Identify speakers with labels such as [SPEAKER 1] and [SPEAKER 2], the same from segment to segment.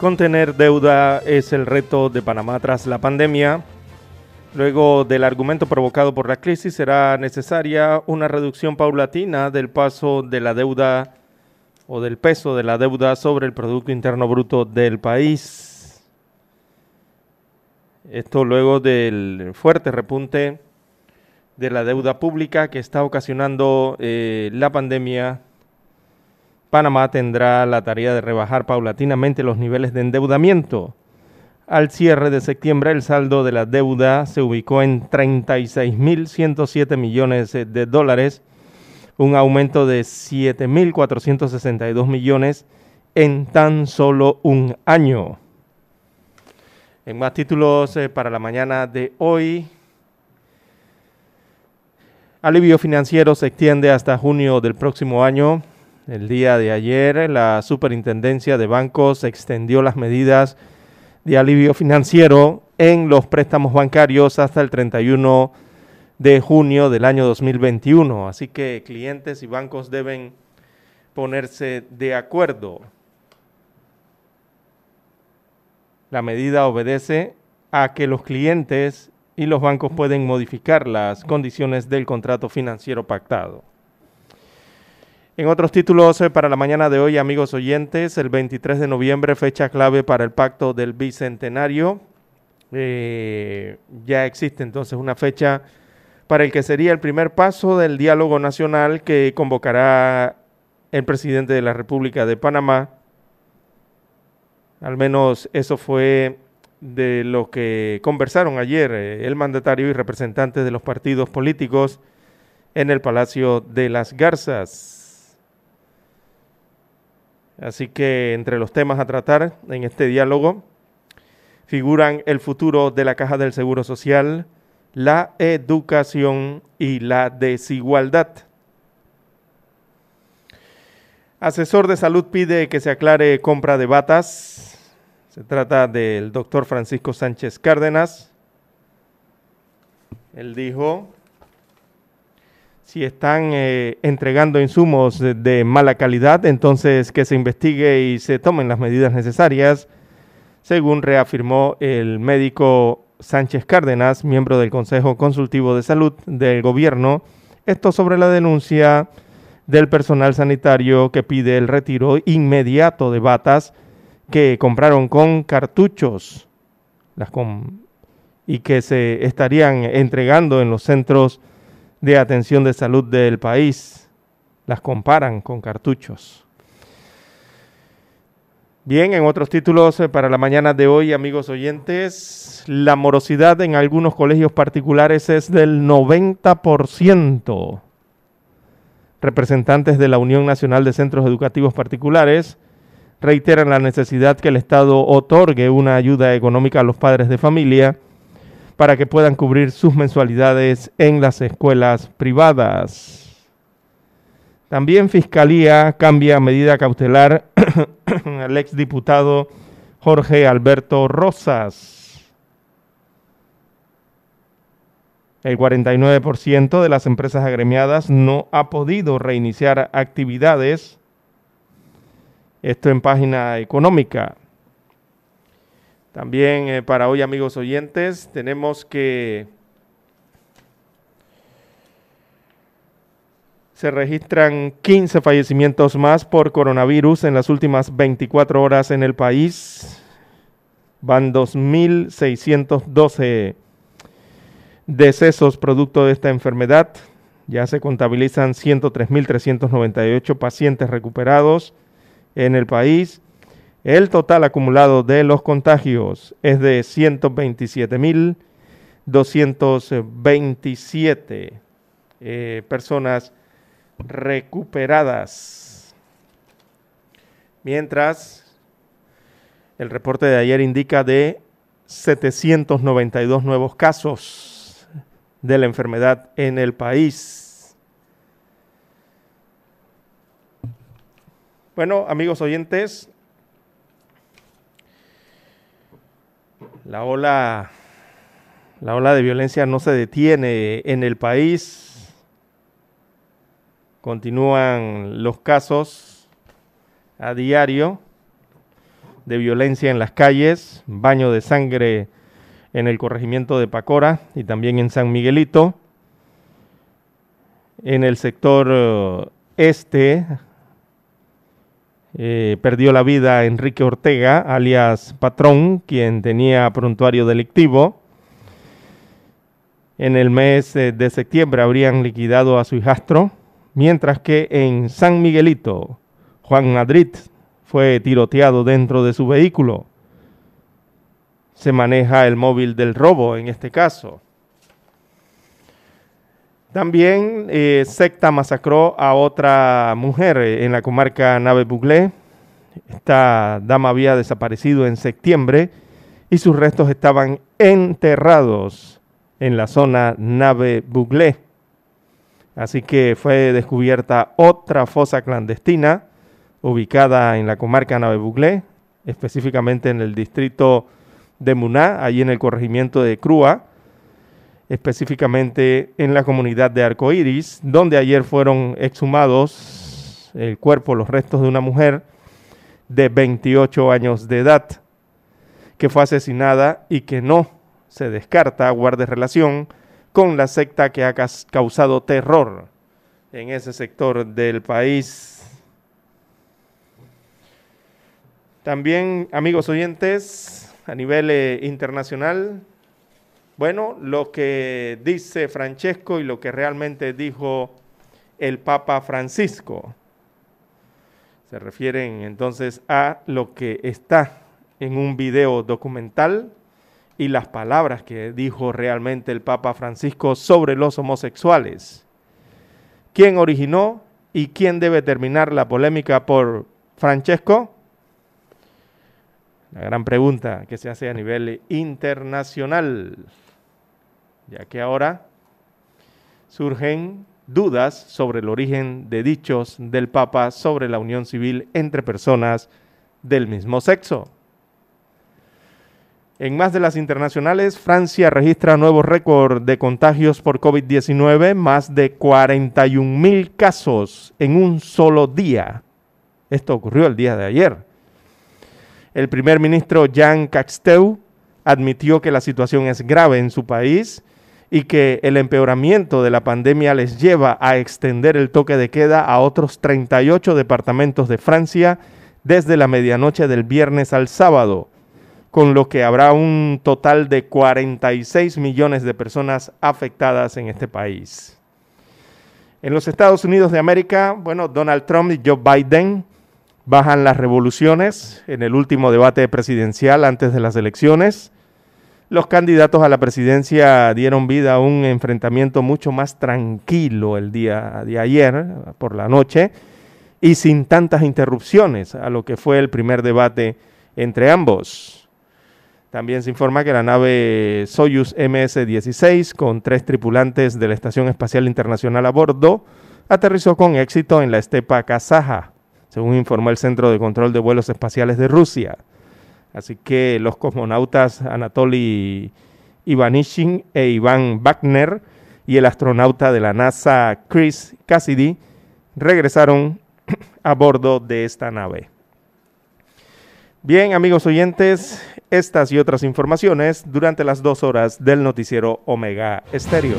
[SPEAKER 1] Contener deuda es el reto de Panamá tras la pandemia. Luego del argumento provocado por la crisis, será necesaria una reducción paulatina del paso de la deuda o del peso de la deuda sobre el Producto Interno Bruto del país. Esto luego del fuerte repunte de la deuda pública que está ocasionando eh, la pandemia Panamá tendrá la tarea de rebajar paulatinamente los niveles de endeudamiento. Al cierre de septiembre, el saldo de la deuda se ubicó en 36.107 millones de dólares, un aumento de 7.462 millones en tan solo un año. En más títulos eh, para la mañana de hoy, alivio financiero se extiende hasta junio del próximo año. El día de ayer, la Superintendencia de Bancos extendió las medidas de alivio financiero en los préstamos bancarios hasta el 31 de junio del año 2021. Así que clientes y bancos deben ponerse de acuerdo. La medida obedece a que los clientes y los bancos pueden modificar las condiciones del contrato financiero pactado. En otros títulos eh, para la mañana de hoy, amigos oyentes, el 23 de noviembre, fecha clave para el pacto del Bicentenario. Eh, ya existe entonces una fecha para el que sería el primer paso del diálogo nacional que convocará el presidente de la República de Panamá. Al menos eso fue de lo que conversaron ayer eh, el mandatario y representantes de los partidos políticos en el Palacio de las Garzas. Así que entre los temas a tratar en este diálogo figuran el futuro de la Caja del Seguro Social, la educación y la desigualdad. Asesor de salud pide que se aclare compra de batas. Se trata del doctor Francisco Sánchez Cárdenas. Él dijo si están eh, entregando insumos de, mala calidad, entonces que se investigue y se tomen las medidas necesarias, según reafirmó el médico Sánchez Cárdenas, miembro del Consejo Consultivo de Salud del Gobierno, esto sobre la denuncia del personal sanitario que pide el retiro inmediato de batas que compraron con cartuchos y que se estarían entregando en los centros de atención de salud del país. Las comparan con cartuchos. Bien, en otros títulos eh, para la mañana de hoy, amigos oyentes, la morosidad en algunos colegios particulares es del 90%. Representantes de la Unión Nacional de Centros Educativos Particulares reiteran la necesidad que el Estado otorgue una ayuda económica a los padres de familia para que puedan cubrir sus mensualidades en las escuelas privadas. También Fiscalía cambia medida cautelar al exdiputado Jorge Alberto Rosas. El 49% de las empresas agremiadas no ha podido reiniciar actividades. Esto en página económica. También eh, para hoy, amigos oyentes, tenemos que se registran 15 fallecimientos más por coronavirus en las últimas 24 horas en el país. Van 2.612 decesos producto de esta enfermedad. Ya se contabilizan 103.398 pacientes recuperados en el país. El total acumulado de los contagios es de 127.227 eh, personas recuperadas. Mientras el reporte de ayer indica de 792 nuevos casos de la enfermedad en el país. Bueno, amigos oyentes, La ola, la ola de violencia no se detiene en el país. Continúan los casos a diario de violencia en las calles, baño de sangre en el corregimiento de Pacora y también en San Miguelito. En el sector eh, este eh, perdió la vida Enrique Ortega, alias Patrón, quien tenía prontuario delictivo. En el mes eh, de septiembre habrían liquidado a su hijastro, mientras que en San Miguelito, Juan Madrid fue tiroteado dentro de su vehículo. Se maneja el móvil del robo en este caso. También eh, secta masacró a otra mujer eh, en la comarca Nave Buglé. Esta dama había desaparecido en septiembre y sus restos estaban enterrados en la zona Nave Buglé. Así que fue descubierta otra fosa clandestina ubicada en la comarca Nave Buglé, específicamente en el distrito de Muná, allí en el corregimiento de Crúa específicamente en la comunidad de Arcoiris, donde ayer fueron exhumados el cuerpo, los restos de una mujer de 28 años de edad, que fue asesinada y que no se descarta guarde relación con la secta que ha causado terror en ese sector del país. También, amigos oyentes, a nivel eh, internacional, bueno, lo que dice Francesco y lo que realmente dijo el Papa Francisco. Se refieren entonces a lo que está en un video documental y las palabras que dijo realmente el Papa Francisco sobre los homosexuales. ¿Quién originó y quién debe terminar la polémica por Francesco? La gran pregunta que se hace a nivel internacional ya que ahora surgen dudas sobre el origen de dichos del Papa sobre la unión civil entre personas del mismo sexo. En más de las internacionales, Francia registra nuevo récord de contagios por COVID-19, más de 41 mil casos en un solo día. Esto ocurrió el día de ayer. El primer ministro Jean Castex admitió que la situación es grave en su país y que el empeoramiento de la pandemia les lleva a extender el toque de queda a otros 38 departamentos de Francia desde la medianoche del viernes al sábado, con lo que habrá un total de 46 millones de personas afectadas en este país. En los Estados Unidos de América, bueno, Donald Trump y Joe Biden bajan las revoluciones en el último debate presidencial antes de las elecciones los candidatos a la presidencia dieron vida a un enfrentamiento mucho más tranquilo el día de ayer por la noche y sin tantas interrupciones a lo que fue el primer debate entre ambos. También se informa que la nave Soyuz MS-16 con tres tripulantes de la Estación Espacial Internacional a bordo aterrizó con éxito en la estepa kazaja, según informó el Centro de Control de Vuelos Espaciales de Rusia. Así que los cosmonautas Anatoly Ivanishin e Iván Wagner y el astronauta de la NASA Chris Cassidy regresaron a bordo de esta nave. Bien, amigos oyentes, estas y otras informaciones durante las dos horas del noticiero Omega Estéreo.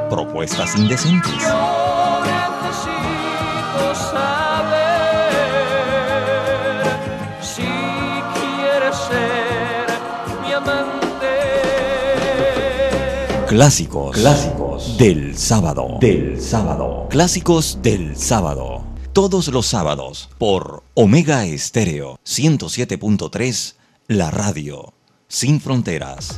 [SPEAKER 2] propuestas indecentes.
[SPEAKER 3] Yo necesito saber si quieres ser mi amante.
[SPEAKER 2] Clásicos. Clásicos. Del sábado. Del sábado. Clásicos del sábado. Todos los sábados por Omega Estéreo 107.3, la radio. Sin fronteras.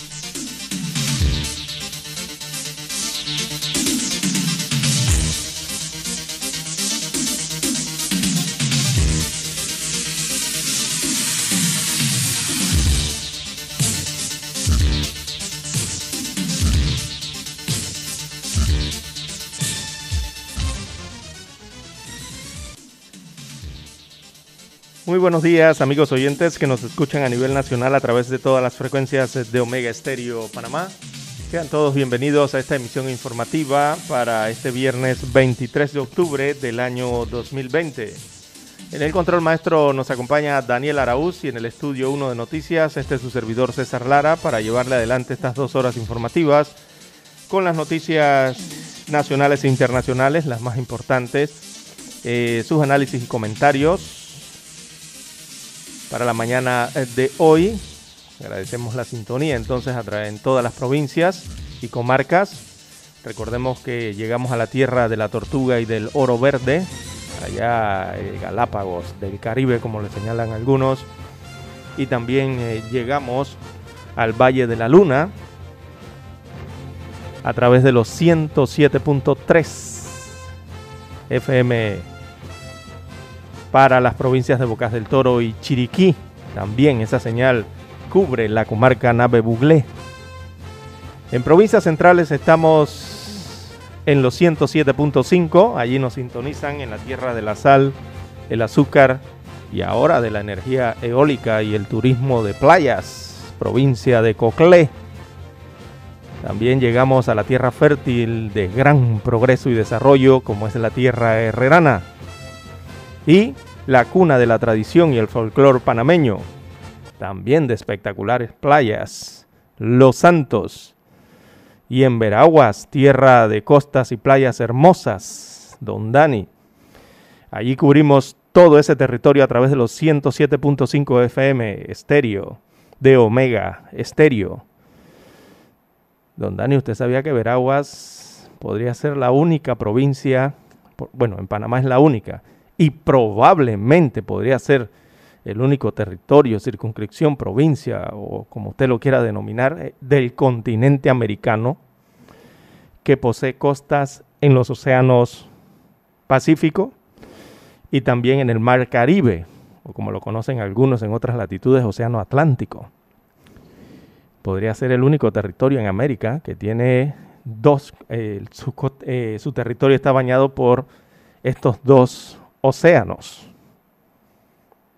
[SPEAKER 1] Muy buenos días amigos oyentes que nos escuchan a nivel nacional a través de todas las frecuencias de Omega Estéreo Panamá. Sean todos bienvenidos a esta emisión informativa para este viernes 23 de octubre del año 2020. En el control maestro nos acompaña Daniel Araúz y en el estudio 1 de noticias este es su servidor César Lara para llevarle adelante estas dos horas informativas con las noticias nacionales e internacionales, las más importantes, eh, sus análisis y comentarios para la mañana eh, de hoy. Agradecemos la sintonía entonces a través en todas las provincias y comarcas. Recordemos que llegamos a la tierra de la tortuga y del oro verde, allá eh, Galápagos del Caribe, como le señalan algunos. Y también eh, llegamos al Valle de la Luna a través de los 107.3 FM para las provincias de Bocas del Toro y Chiriquí. También esa señal cubre la comarca Nave Buglé. En provincias centrales estamos en los 107.5, allí nos sintonizan en la tierra de la sal, el azúcar y ahora de la energía eólica y el turismo de playas, provincia de Coclé. También llegamos a la tierra fértil de gran progreso y desarrollo como es la tierra herrerana, y la cuna de la tradición y el folclore panameño, también de espectaculares playas, Los Santos, y en Veraguas, tierra de costas y playas hermosas, Don Dani. Allí cubrimos todo ese territorio a través de los 107.5 FM estéreo de Omega estéreo. Don Dani, ¿usted sabía que Veraguas podría ser la única provincia, bueno, en Panamá es la única, y probablemente podría ser el único territorio, circunscripción, provincia o como usted lo quiera denominar, eh, del continente americano que posee costas en los océanos Pacífico y también en el Mar Caribe, o como lo conocen algunos en otras latitudes, Océano Atlántico. Podría ser el único territorio en América que tiene dos, eh, su, eh, su territorio está bañado por estos dos océanos.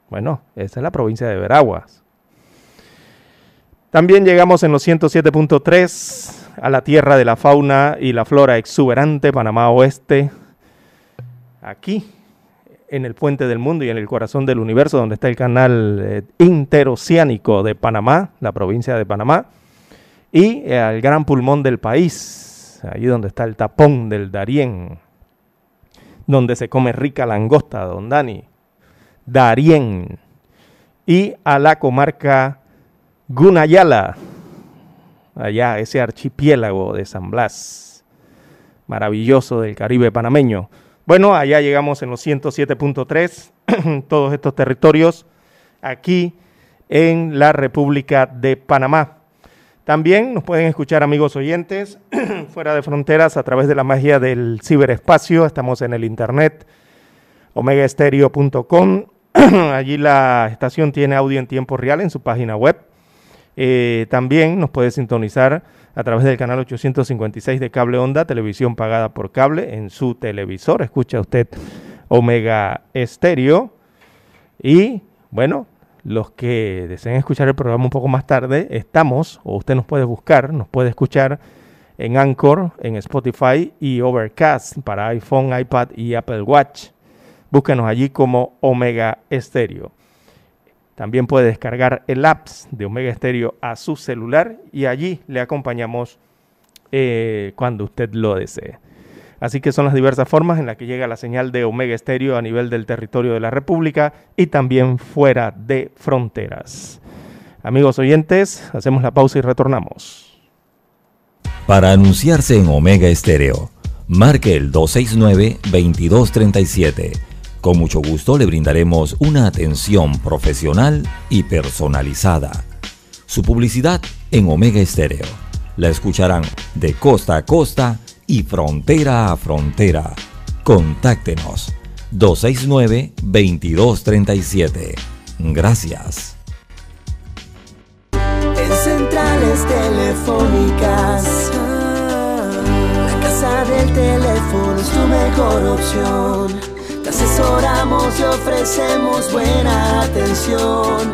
[SPEAKER 1] Bueno, esa es la provincia de Veraguas. También llegamos en los 107.3 a la tierra de la fauna y la flora exuberante, Panamá Oeste, aquí en el puente del mundo y en el corazón del universo, donde está el canal eh, interoceánico de Panamá, la provincia de Panamá, y eh, al gran pulmón del país, ahí donde está el tapón del Darién, donde se come rica langosta, don Dani, Darién, y a la comarca Gunayala, allá ese archipiélago de San Blas, maravilloso del Caribe panameño. Bueno, allá llegamos en los 107.3, todos estos territorios, aquí en la República de Panamá. También nos pueden escuchar amigos oyentes fuera de fronteras a través de la magia del ciberespacio. Estamos en el internet omegaestereo.com. Allí la estación tiene audio en tiempo real en su página web. Eh, también nos puede sintonizar a través del canal 856 de Cable Onda, televisión pagada por cable en su televisor. Escucha usted Omega Estéreo. Y bueno, los que deseen escuchar el programa un poco más tarde, estamos, o usted nos puede buscar, nos puede escuchar en Anchor, en Spotify y Overcast para iPhone, iPad y Apple Watch. Búsquenos allí como Omega Stereo. También puede descargar el apps de Omega Stereo a su celular y allí le acompañamos eh, cuando usted lo desee. Así que son las diversas formas en las que llega la señal de Omega Estéreo a nivel del territorio de la República y también fuera de fronteras. Amigos oyentes, hacemos la pausa y retornamos.
[SPEAKER 2] Para anunciarse en Omega Estéreo, marque el 269-2237. Con mucho gusto le brindaremos una atención profesional y personalizada. Su publicidad en Omega Estéreo. La escucharán de costa a costa y frontera a frontera. Contáctenos 269-2237. Gracias.
[SPEAKER 4] En centrales telefónicas, la casa del teléfono es tu mejor opción. Te asesoramos y ofrecemos buena atención.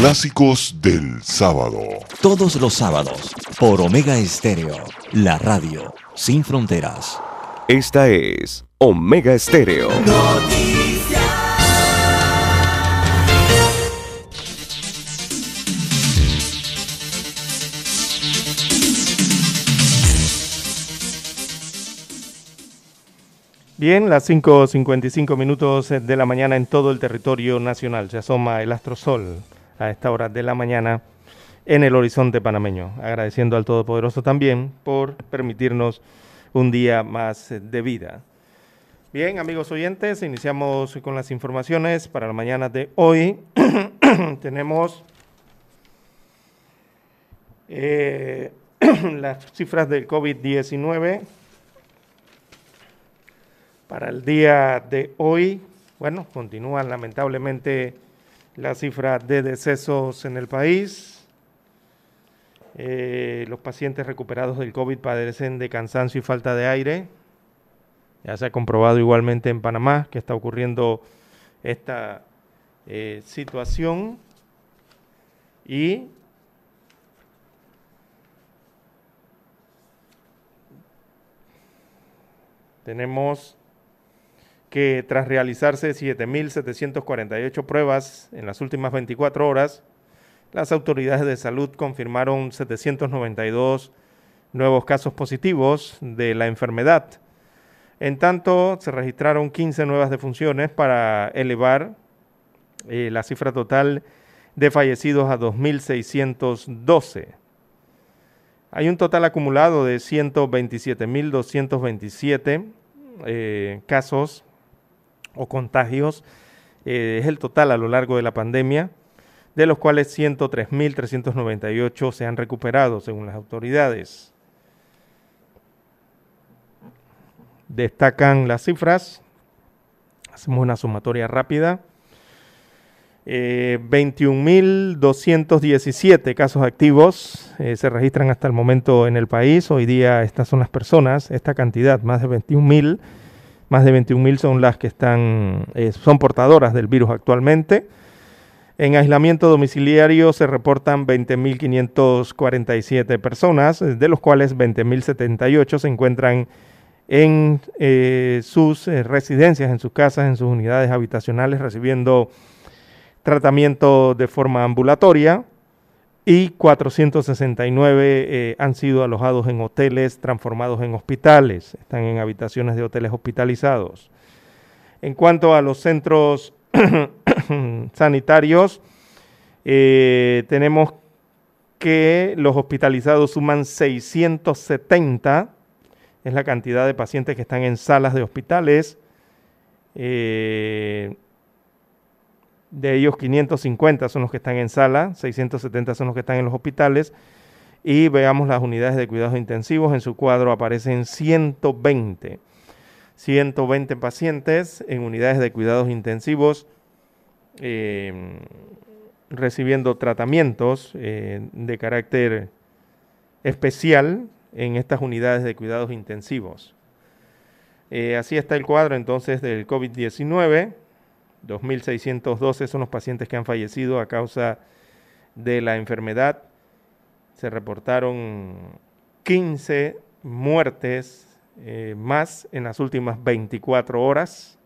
[SPEAKER 5] Clásicos del sábado.
[SPEAKER 2] Todos los sábados, por Omega Estéreo, la radio sin fronteras.
[SPEAKER 6] Esta es Omega Estéreo.
[SPEAKER 1] Bien, las 5.55 minutos de la mañana en todo el territorio nacional. Se asoma el astrosol a esta hora de la mañana en el horizonte panameño. Agradeciendo al Todopoderoso también por permitirnos un día más de vida. Bien, amigos oyentes, iniciamos con las informaciones para la mañana de hoy. Tenemos eh, las cifras del COVID-19 para el día de hoy, bueno, continúan lamentablemente las cifras de decesos en el país. Eh, los pacientes recuperados del COVID padecen de cansancio y falta de aire. Ya se ha comprobado igualmente en Panamá que está ocurriendo esta eh, situación. Y tenemos que tras realizarse 7.748 pruebas en las últimas 24 horas, las autoridades de salud confirmaron 792 nuevos casos positivos de la enfermedad. En tanto, se registraron 15 nuevas defunciones para elevar eh, la cifra total de fallecidos a 2.612. Hay un total acumulado de 127.227 eh, casos o contagios eh, es el total a lo largo de la pandemia, de los cuales 103.398 se han recuperado según las autoridades. Destacan las cifras, hacemos una sumatoria rápida. Eh, 21.217 casos activos eh, se registran hasta el momento en el país. Hoy día estas son las personas, esta cantidad, más de 21.000 más de 21.000 son las que están, eh, son portadoras del virus actualmente. En aislamiento domiciliario se reportan 20.547 personas, de los cuales 20.078 se encuentran en eh, sus eh, residencias, en sus casas, en sus unidades habitacionales, recibiendo tratamiento de forma ambulatoria y 469 eh, han sido alojados en hoteles transformados en hospitales, están en habitaciones de hoteles hospitalizados. En cuanto a los centros sanitarios, eh, tenemos que los hospitalizados suman 670, es la cantidad de pacientes que están en salas de hospitales. Eh, De ellos 550 son los que están en sala, 670 son los que están en los hospitales. Y veamos las unidades de cuidados intensivos. En su cuadro aparecen 120. 120 pacientes en unidades de cuidados intensivos eh, recibiendo tratamientos eh, de carácter especial en estas unidades de cuidados intensivos. Eh, así está el cuadro entonces del COVID-19. 2.612 son los pacientes que han fallecido a causa de la enfermedad. Se reportaron 15 muertes eh, más en las últimas 24 horas.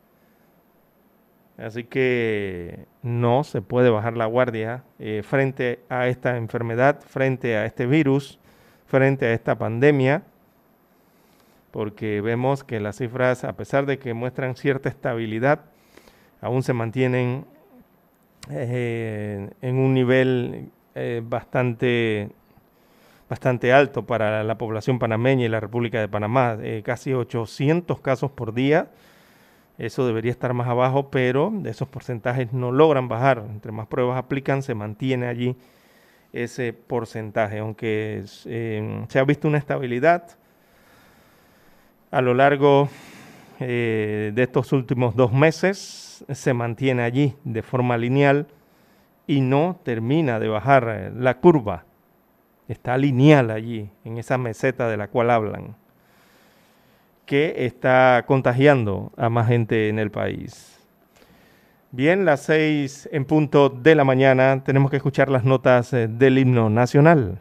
[SPEAKER 1] Así que no se puede bajar la guardia eh, frente a esta enfermedad, frente a este virus, frente a esta pandemia, porque vemos que las cifras, a pesar de que muestran cierta estabilidad, aún se mantienen eh, en un nivel eh, bastante, bastante alto para la población panameña y la República de Panamá, casi 800 casos por día. Eso debería estar más abajo, pero esos porcentajes no logran bajar. Entre más pruebas aplican, se mantiene allí ese porcentaje, aunque eh, se ha visto una estabilidad a lo largo eh, de estos últimos dos meses, se mantiene allí de forma lineal y no termina de bajar eh, la curva. Está lineal allí, en esa meseta de la cual hablan que está contagiando a más gente en el país. Bien, las seis en punto de la mañana tenemos que escuchar las notas eh, del himno nacional.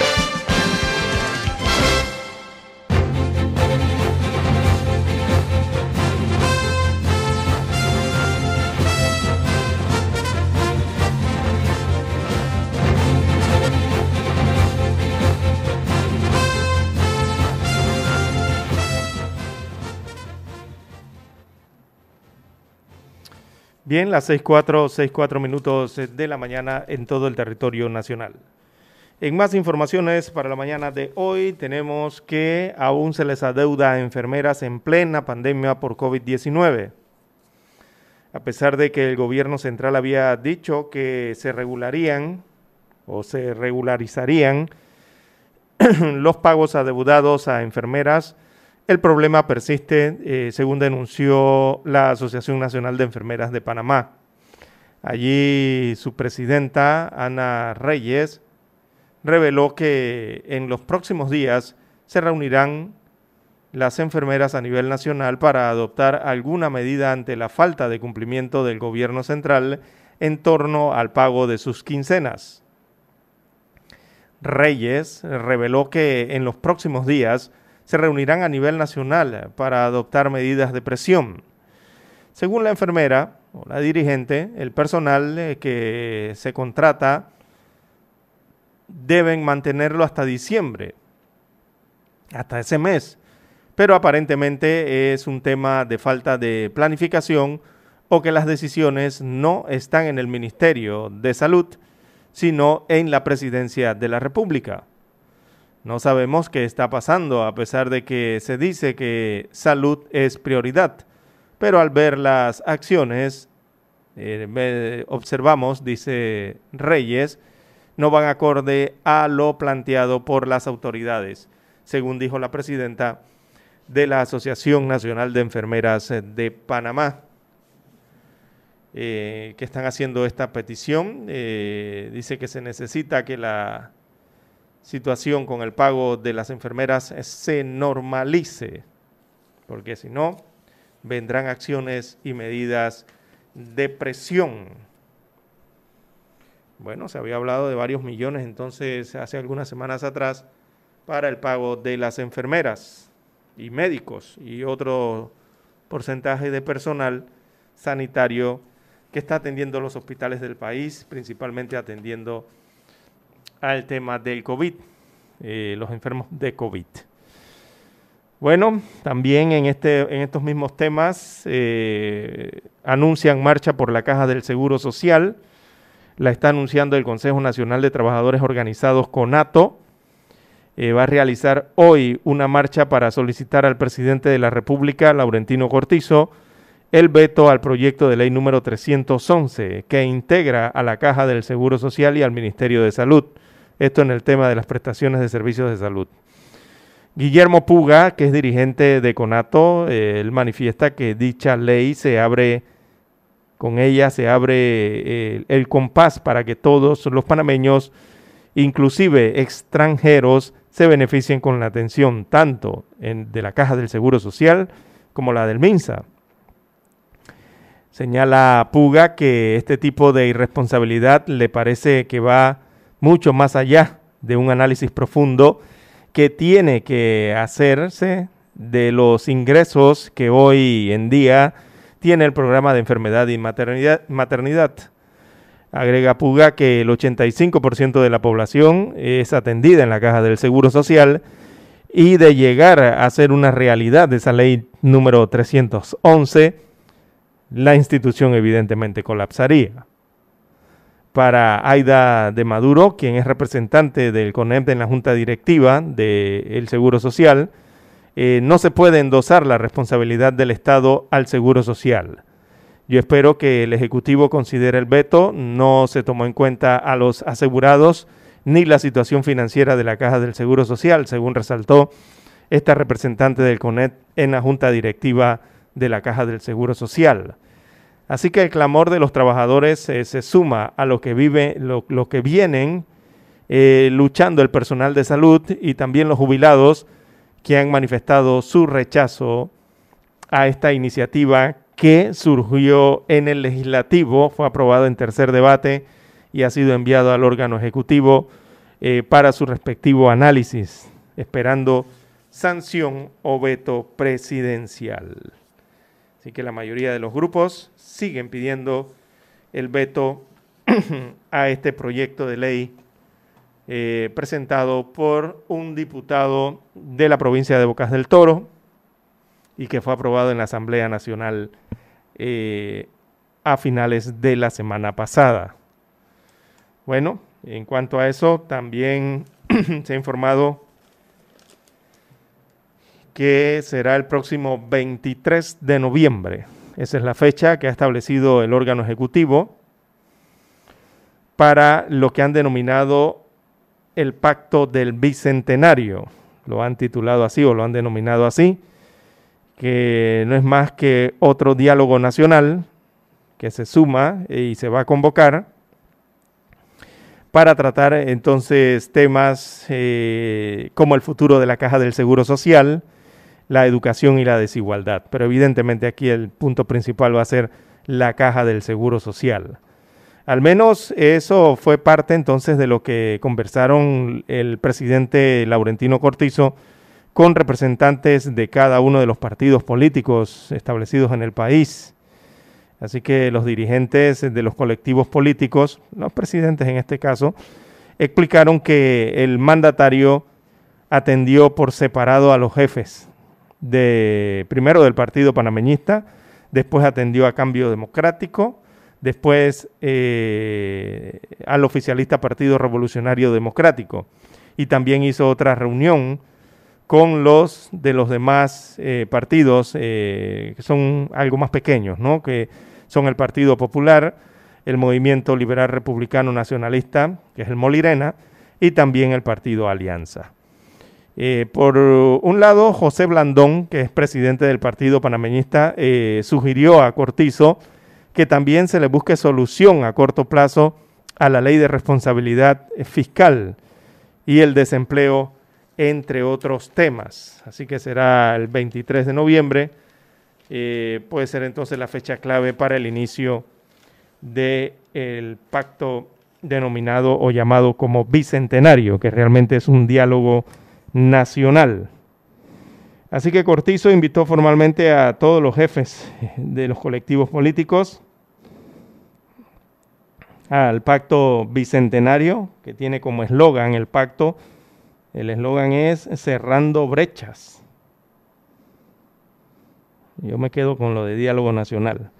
[SPEAKER 1] Bien, las 6.4, 6.4 minutos de la mañana en todo el territorio nacional. En más informaciones para la mañana de hoy tenemos que aún se les adeuda a enfermeras en plena pandemia por COVID-19. A pesar de que el gobierno central había dicho que se regularían o se regularizarían los pagos adeudados a enfermeras, el problema persiste, eh, según denunció la Asociación Nacional de Enfermeras de Panamá. Allí su presidenta, Ana Reyes, reveló que en los próximos días se reunirán las enfermeras a nivel nacional para adoptar alguna medida ante la falta de cumplimiento del gobierno central en torno al pago de sus quincenas. Reyes reveló que en los próximos días se reunirán a nivel nacional para adoptar medidas de presión. Según la enfermera o la dirigente, el personal eh, que se contrata deben mantenerlo hasta diciembre, hasta ese mes, pero aparentemente es un tema de falta de planificación o que las decisiones no están en el Ministerio de Salud, sino en la Presidencia de la República. No sabemos qué está pasando, a pesar de que se dice que salud es prioridad. Pero al ver las acciones, eh, observamos, dice Reyes, no van acorde a lo planteado por las autoridades, según dijo la presidenta de la Asociación Nacional de Enfermeras de Panamá, eh, que están haciendo esta petición. Eh, dice que se necesita que la situación con el pago de las enfermeras se normalice, porque si no, vendrán acciones y medidas de presión. Bueno, se había hablado de varios millones entonces hace algunas semanas atrás para el pago de las enfermeras y médicos y otro porcentaje de personal sanitario que está atendiendo los hospitales del país, principalmente atendiendo al tema del COVID, eh, los enfermos de COVID. Bueno, también en, este, en estos mismos temas eh, anuncian marcha por la Caja del Seguro Social, la está anunciando el Consejo Nacional de Trabajadores Organizados CONATO, eh, va a realizar hoy una marcha para solicitar al presidente de la República, Laurentino Cortizo, el veto al proyecto de ley número 311 que integra a la Caja del Seguro Social y al Ministerio de Salud. Esto en el tema de las prestaciones de servicios de salud. Guillermo Puga, que es dirigente de Conato, eh, él manifiesta que dicha ley se abre, con ella se abre eh, el compás para que todos los panameños, inclusive extranjeros, se beneficien con la atención tanto de la Caja del Seguro Social como la del MINSA. Señala Puga que este tipo de irresponsabilidad le parece que va mucho más allá de un análisis profundo que tiene que hacerse de los ingresos que hoy en día tiene el programa de enfermedad y maternidad. Agrega Puga que el 85% de la población es atendida en la caja del Seguro Social y de llegar a ser una realidad de esa ley número 311, la institución evidentemente colapsaría para Aida de Maduro, quien es representante del CONEP en la Junta Directiva del Seguro Social, eh, no se puede endosar la responsabilidad del Estado al Seguro Social. Yo espero que el Ejecutivo considere el veto, no se tomó en cuenta a los asegurados ni la situación financiera de la Caja del Seguro Social, según resaltó esta representante del CONEP en la Junta Directiva de la Caja del Seguro Social. Así que el clamor de los trabajadores eh, se suma a lo que vive, lo, que vienen eh, luchando el personal de salud y también los jubilados que han manifestado su rechazo a esta iniciativa que surgió en el legislativo, fue aprobado en tercer debate y ha sido enviado al órgano ejecutivo eh, para su respectivo análisis, esperando sanción o veto presidencial. Así que la mayoría de los grupos siguen pidiendo el veto a este proyecto de ley eh, presentado por un diputado de la provincia de Bocas del Toro y que fue aprobado en la Asamblea Nacional eh, a finales de la semana pasada. Bueno, en cuanto a eso, también se ha informado que será el próximo 23 de noviembre. Esa es la fecha que ha establecido el órgano ejecutivo para lo que han denominado el pacto del bicentenario. Lo han titulado así o lo han denominado así, que no es más que otro diálogo nacional que se suma y se va a convocar para tratar entonces temas eh, como el futuro de la caja del Seguro Social, la educación y la desigualdad. Pero evidentemente aquí el punto principal va a ser la caja del Seguro Social. Al menos eso fue parte entonces de lo que conversaron el presidente Laurentino Cortizo con representantes de cada uno de los partidos políticos establecidos en el país. Así que los dirigentes de los colectivos políticos, los presidentes en este caso, explicaron que el mandatario atendió por separado a los jefes de primero del Partido Panameñista, después atendió a Cambio Democrático, después eh, al oficialista Partido Revolucionario Democrático y también hizo otra reunión con los de los demás eh, partidos eh, que son algo más pequeños, ¿no? que son el Partido Popular, el Movimiento Liberal Republicano Nacionalista, que es el Molirena, y también el Partido Alianza. Por un lado, José Blandón, que es presidente del Partido Panameñista, sugirió a Cortizo que también se le busque solución a corto plazo a la ley de responsabilidad fiscal y el desempleo, entre otros temas. Así que será el 23 de noviembre, eh, puede ser entonces la fecha clave para el inicio del pacto denominado o llamado como bicentenario, que realmente es un diálogo nacional. Así que Cortizo invitó formalmente a todos los jefes de los colectivos políticos al pacto bicentenario, que tiene como eslogan el pacto, el eslogan es cerrando brechas. Yo me quedo con lo de diálogo nacional.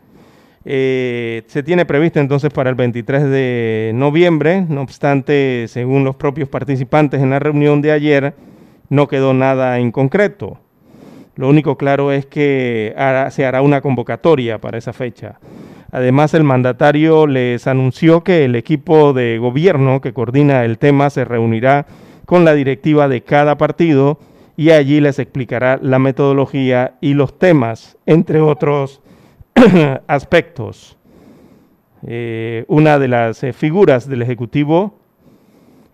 [SPEAKER 1] Eh, se tiene previsto entonces para el 23 de noviembre, no obstante, según los propios participantes en la reunión de ayer, no quedó nada en concreto. Lo único claro es que se hará una convocatoria para esa fecha. Además, el mandatario les anunció que el equipo de gobierno que coordina el tema se reunirá con la directiva de cada partido y allí les explicará la metodología y los temas, entre otros aspectos. Eh, una de las eh, figuras del Ejecutivo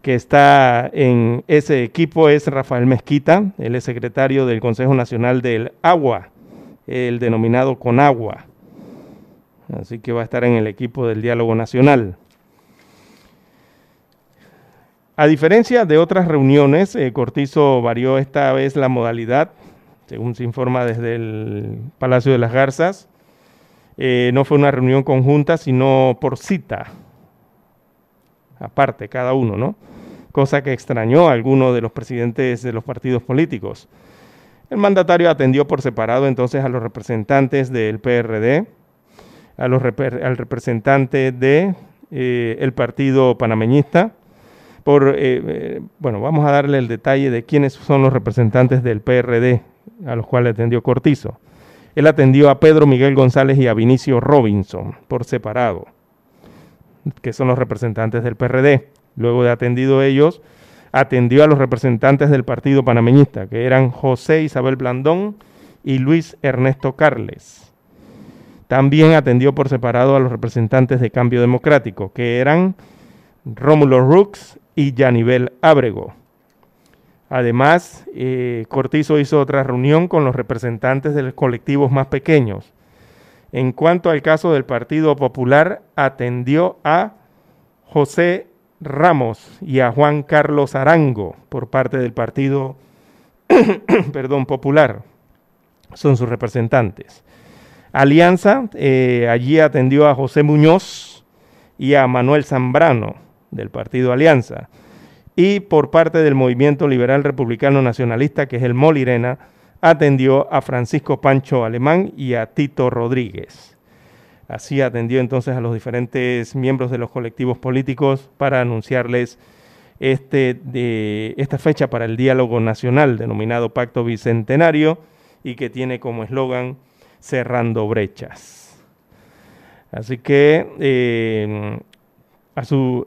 [SPEAKER 1] que está en ese equipo es Rafael Mezquita, él es secretario del Consejo Nacional del Agua, el denominado CONAGUA. Así que va a estar en el equipo del Diálogo Nacional. A diferencia de otras reuniones, eh, Cortizo varió esta vez la modalidad, según se informa desde el Palacio de las Garzas. Eh, no fue una reunión conjunta, sino por cita, aparte cada uno, ¿no? Cosa que extrañó a algunos de los presidentes de los partidos políticos. El mandatario atendió por separado entonces a los representantes del PRD, al representante del de, eh, partido panameñista, por, eh, eh, bueno, vamos a darle el detalle de quiénes son los representantes del PRD a los cuales atendió Cortizo. Él atendió a Pedro Miguel González y a Vinicio Robinson por separado, que son los representantes del PRD. Luego de atendido ellos, atendió a los representantes del partido panameñista, que eran José Isabel Blandón y Luis Ernesto Carles. También atendió por separado a los representantes de Cambio Democrático, que eran Rómulo Rux y Yanivel Ábrego. Además, eh, Cortizo hizo otra reunión con los representantes de los colectivos más pequeños. En cuanto al caso del Partido Popular, atendió a José Ramos y a Juan Carlos Arango por parte del Partido perdón, Popular. Son sus representantes. Alianza, eh, allí atendió a José Muñoz y a Manuel Zambrano del Partido Alianza y por parte del Movimiento Liberal Republicano Nacionalista, que es el Molirena, atendió a Francisco Pancho Alemán y a Tito Rodríguez. Así atendió entonces a los diferentes miembros de los colectivos políticos para anunciarles este, esta fecha para el diálogo nacional denominado Pacto Bicentenario y que tiene como eslogan Cerrando Brechas. Así que eh,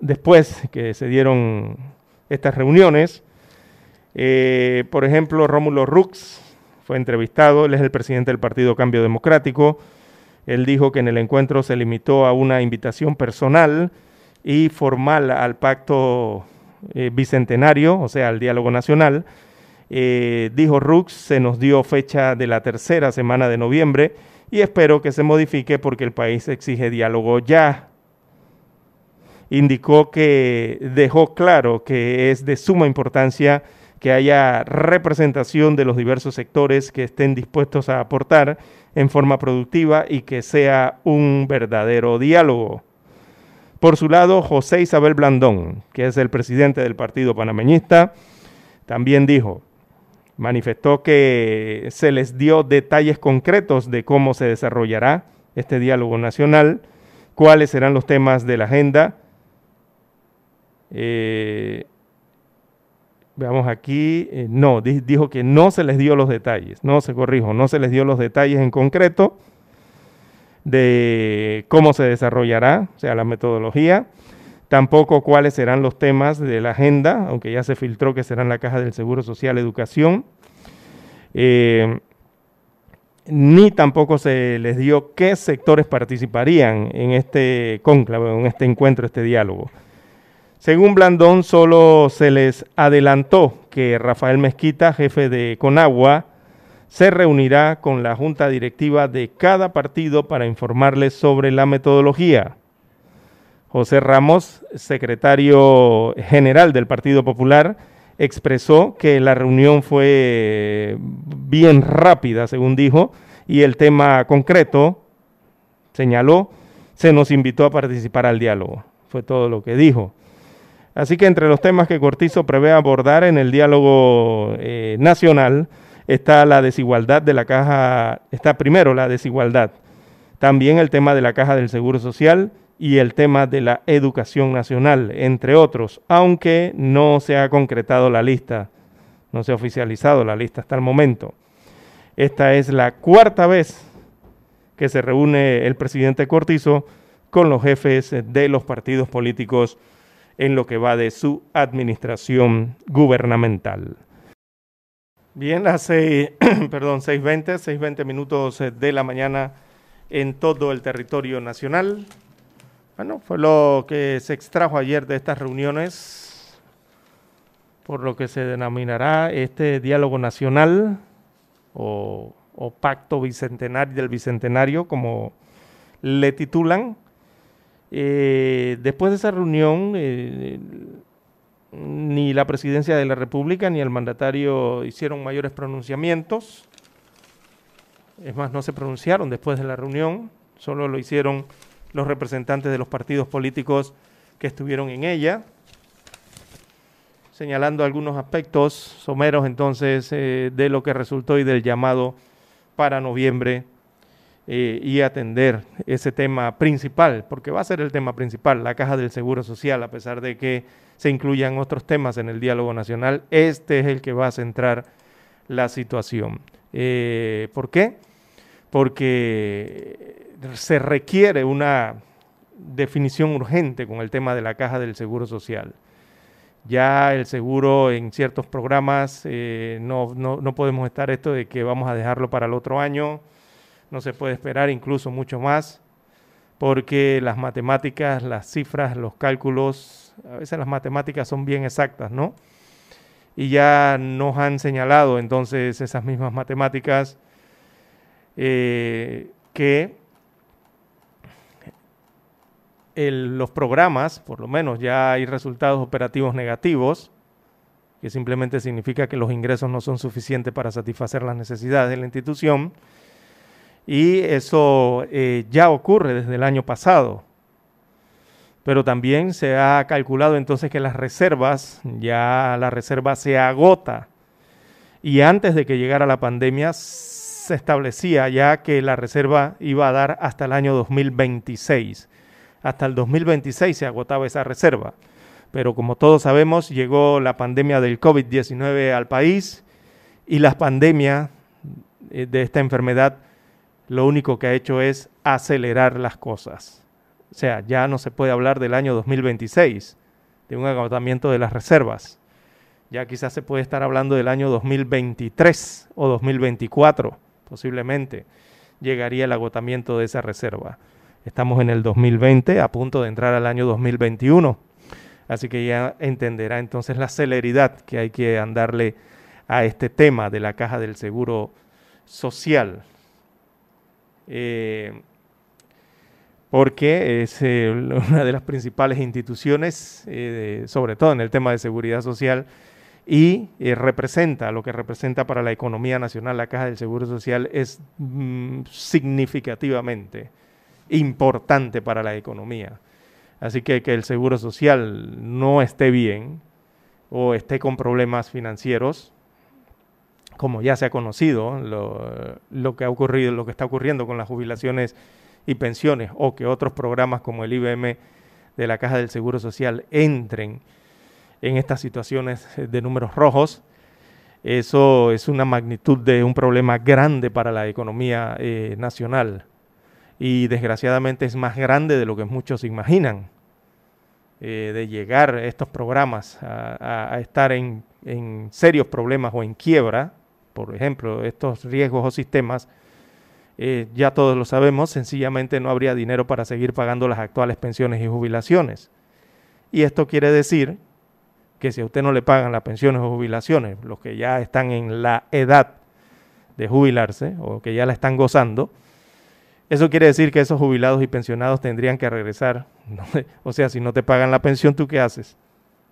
[SPEAKER 1] después que se dieron estas reuniones. Eh, por ejemplo, Rómulo Rux fue entrevistado, él es el presidente del Partido Cambio Democrático. Él dijo que en el encuentro se limitó a una invitación personal y formal al pacto eh, bicentenario, o sea, al diálogo nacional. Eh, dijo Rux, se nos dio fecha de la tercera semana de noviembre y espero que se modifique porque el país exige diálogo ya indicó que dejó claro que es de suma importancia que haya representación de los diversos sectores que estén dispuestos a aportar en forma productiva y que sea un verdadero diálogo. Por su lado, José Isabel Blandón, que es el presidente del Partido Panameñista, también dijo, manifestó que se les dio detalles concretos de cómo se desarrollará este diálogo nacional, cuáles serán los temas de la agenda, eh, veamos aquí, eh, no, dijo que no se les dio los detalles, no se corrijo, no se les dio los detalles en concreto de cómo se desarrollará, o sea, la metodología, tampoco cuáles serán los temas de la agenda, aunque ya se filtró que serán la caja del Seguro Social, educación, eh, ni tampoco se les dio qué sectores participarían en este cónclave, en este encuentro, este diálogo. Según Blandón, solo se les adelantó que Rafael Mezquita, jefe de Conagua, se reunirá con la junta directiva de cada partido para informarles sobre la metodología. José Ramos, secretario general del Partido Popular, expresó que la reunión fue bien rápida, según dijo, y el tema concreto, señaló, se nos invitó a participar al diálogo. Fue todo lo que dijo. Así que entre los temas que Cortizo prevé abordar en el diálogo eh, nacional está la desigualdad de la caja, está primero la desigualdad, también el tema de la caja del Seguro Social y el tema de la educación nacional, entre otros, aunque no se ha concretado la lista, no se ha oficializado la lista hasta el momento. Esta es la cuarta vez que se reúne el presidente Cortizo con los jefes de los partidos políticos en lo que va de su administración gubernamental. Bien, las seis, perdón, 6.20, 6.20 minutos eh, de la mañana en todo el territorio nacional. Bueno, fue lo que se extrajo ayer de estas reuniones, por lo que se denominará este diálogo nacional o pacto bicentenario del bicentenario, como le titulan eh, después de esa reunión, eh, ni la presidencia de la República ni el mandatario hicieron mayores pronunciamientos. Es más, no se pronunciaron después de la reunión, solo lo hicieron los representantes de los partidos políticos que estuvieron en ella, señalando algunos aspectos someros entonces eh, de lo que resultó y del llamado para noviembre eh, y atender ese tema principal, porque va a ser el tema principal, la caja del Seguro Social, a pesar de que se incluyan otros temas en el diálogo nacional, este es el que va a centrar la situación. Eh, ¿Por qué? Porque se requiere una definición urgente con el tema de la caja del Seguro Social. Ya el seguro en ciertos programas, eh, no, no, no podemos estar esto de que vamos a dejarlo para el otro año, no se puede esperar incluso mucho más, porque las matemáticas, las cifras, los cálculos, a veces las matemáticas son bien exactas, ¿no? Y ya nos han señalado entonces esas mismas matemáticas eh, que el, los programas, por lo menos ya hay resultados operativos negativos, que simplemente significa que los ingresos no son suficientes para satisfacer las necesidades de la institución. Y eso eh, ya ocurre desde el año pasado. Pero también se ha calculado entonces que las reservas, ya la reserva se agota. Y antes de que llegara la pandemia se establecía ya que la reserva iba a dar hasta el año 2026. Hasta el 2026 se agotaba esa reserva pero como todos sabemos, llegó la pandemia del COVID-19 al país y la pandemia eh, de esta enfermedad lo único que ha hecho es acelerar las cosas. O sea, ya no se puede hablar del año 2026, de un agotamiento de las reservas. Ya quizás se puede estar hablando del año 2023 o 2024, posiblemente llegaría el agotamiento de esa reserva. Estamos en el 2020, a punto de entrar al año 2021 Así que ya entenderá entonces la celeridad que hay que andarle a este tema de la caja del seguro social. Eh, porque es eh, una de las principales instituciones, eh, sobre todo en el tema de seguridad social, y representa, lo que representa para la economía nacional la Caja del Seguro Social es mm, significativamente importante para la economía. Así que que el seguro social no esté bien o esté con problemas financieros, como ya se ha conocido, lo, que ha ocurrido, lo que está ocurriendo con las jubilaciones y pensiones, o que otros programas como el IBM de la Caja del Seguro Social entren en estas situaciones de números rojos, eso es una magnitud de un problema grande para la economía eh, nacional y desgraciadamente es más grande de lo que muchos imaginan. Eh, de llegar estos programas a, estar en, serios problemas o en quiebra, por ejemplo, estos riesgos o sistemas, eh, ya todos lo sabemos, sencillamente no habría dinero para seguir pagando las actuales pensiones y jubilaciones. Y esto quiere decir que si a usted no le pagan las pensiones o jubilaciones, los que ya están en la edad de jubilarse o que ya la están gozando, eso quiere decir que esos jubilados y pensionados tendrían que regresar. O sea, si no te pagan la pensión, ¿tú qué haces?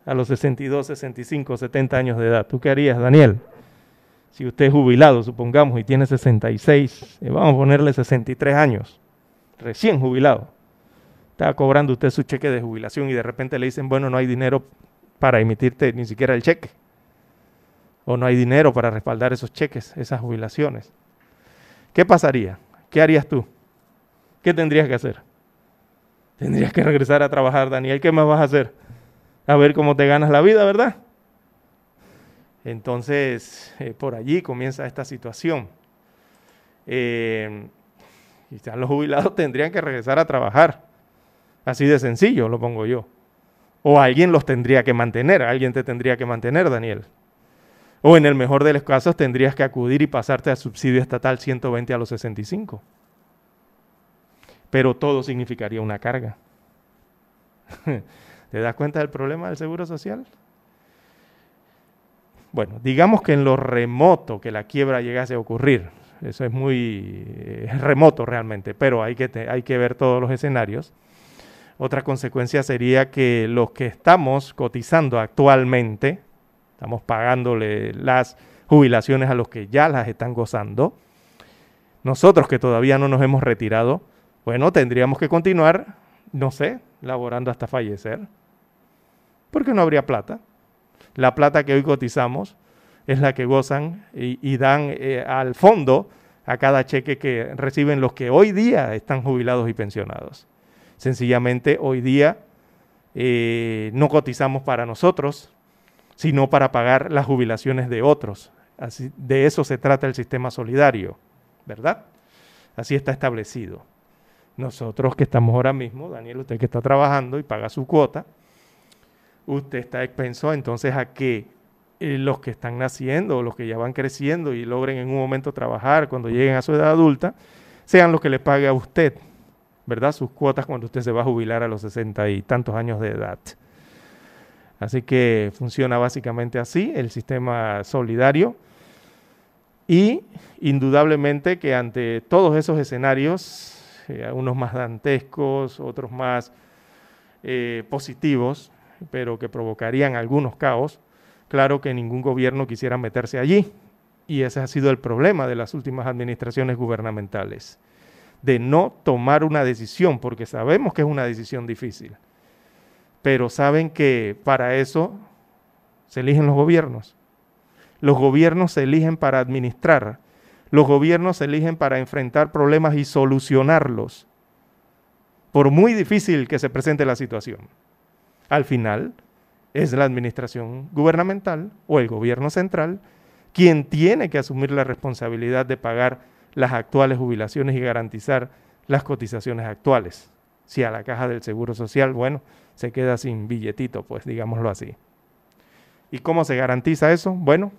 [SPEAKER 1] A los 62, 65, 70 años de edad. ¿Tú qué harías, Daniel? Si usted es jubilado, supongamos, y tiene 66, eh, vamos a ponerle 63 años, recién jubilado. Está cobrando usted su cheque de jubilación y de repente le dicen, bueno, no hay dinero para emitirte ni siquiera el cheque. O no hay dinero para respaldar esos cheques, esas jubilaciones. ¿Qué pasaría? ¿Qué harías tú? ¿qué tendrías que hacer? Tendrías que regresar a trabajar, Daniel. ¿Qué más vas a hacer? A ver cómo te ganas la vida, ¿verdad? Entonces, eh, por allí comienza esta situación. Eh, quizás los jubilados tendrían que regresar a trabajar. Así de sencillo, lo pongo yo. O alguien los tendría que mantener, alguien te tendría que mantener, Daniel. O en el mejor de los casos tendrías que acudir y pasarte al subsidio estatal 120 a los 65 pero todo significaría una carga. ¿Te das cuenta del problema del seguro social? Bueno, digamos que en lo remoto que la quiebra llegase a ocurrir, eso es muy eh, remoto realmente, pero hay que, hay que ver todos los escenarios. Otra consecuencia sería que los que estamos cotizando actualmente, estamos pagándole las jubilaciones a los que ya las están gozando, nosotros que todavía no nos hemos retirado, bueno, tendríamos que continuar, no sé, laborando hasta fallecer. Porque no habría plata. La plata que hoy cotizamos es la que gozan y, dan eh, al fondo a cada cheque que reciben los que hoy día están jubilados y pensionados. Sencillamente hoy día eh, no cotizamos para nosotros, sino para pagar las jubilaciones de otros. Así, de eso se trata el sistema solidario, ¿verdad? Así está establecido. Nosotros que estamos ahora mismo, Daniel, usted que está trabajando y paga su cuota, usted está expenso entonces a que eh, los que están naciendo los que ya van creciendo y logren en un momento trabajar cuando lleguen a su edad adulta, sean los que le pague a usted, ¿verdad? Sus cuotas cuando usted se va a jubilar a los sesenta y tantos años de edad. Así que funciona básicamente así el sistema solidario. Y indudablemente que ante todos esos escenarios, eh, unos más dantescos, otros más eh, positivos, pero que provocarían algunos caos, claro que ningún gobierno quisiera meterse allí. Y ese ha sido el problema de las últimas administraciones gubernamentales, de no tomar una decisión, porque sabemos que es una decisión difícil pero saben que para eso se eligen los gobiernos. Los gobiernos se eligen para administrar. Los gobiernos se eligen para enfrentar problemas y solucionarlos, por muy difícil que se presente la situación. Al final, es la administración gubernamental o el gobierno central quien tiene que asumir la responsabilidad de pagar las actuales jubilaciones y garantizar las cotizaciones actuales. Si a la caja del Seguro Social, bueno, se queda sin billetito, pues digámoslo así. ¿Y cómo se garantiza eso? Bueno,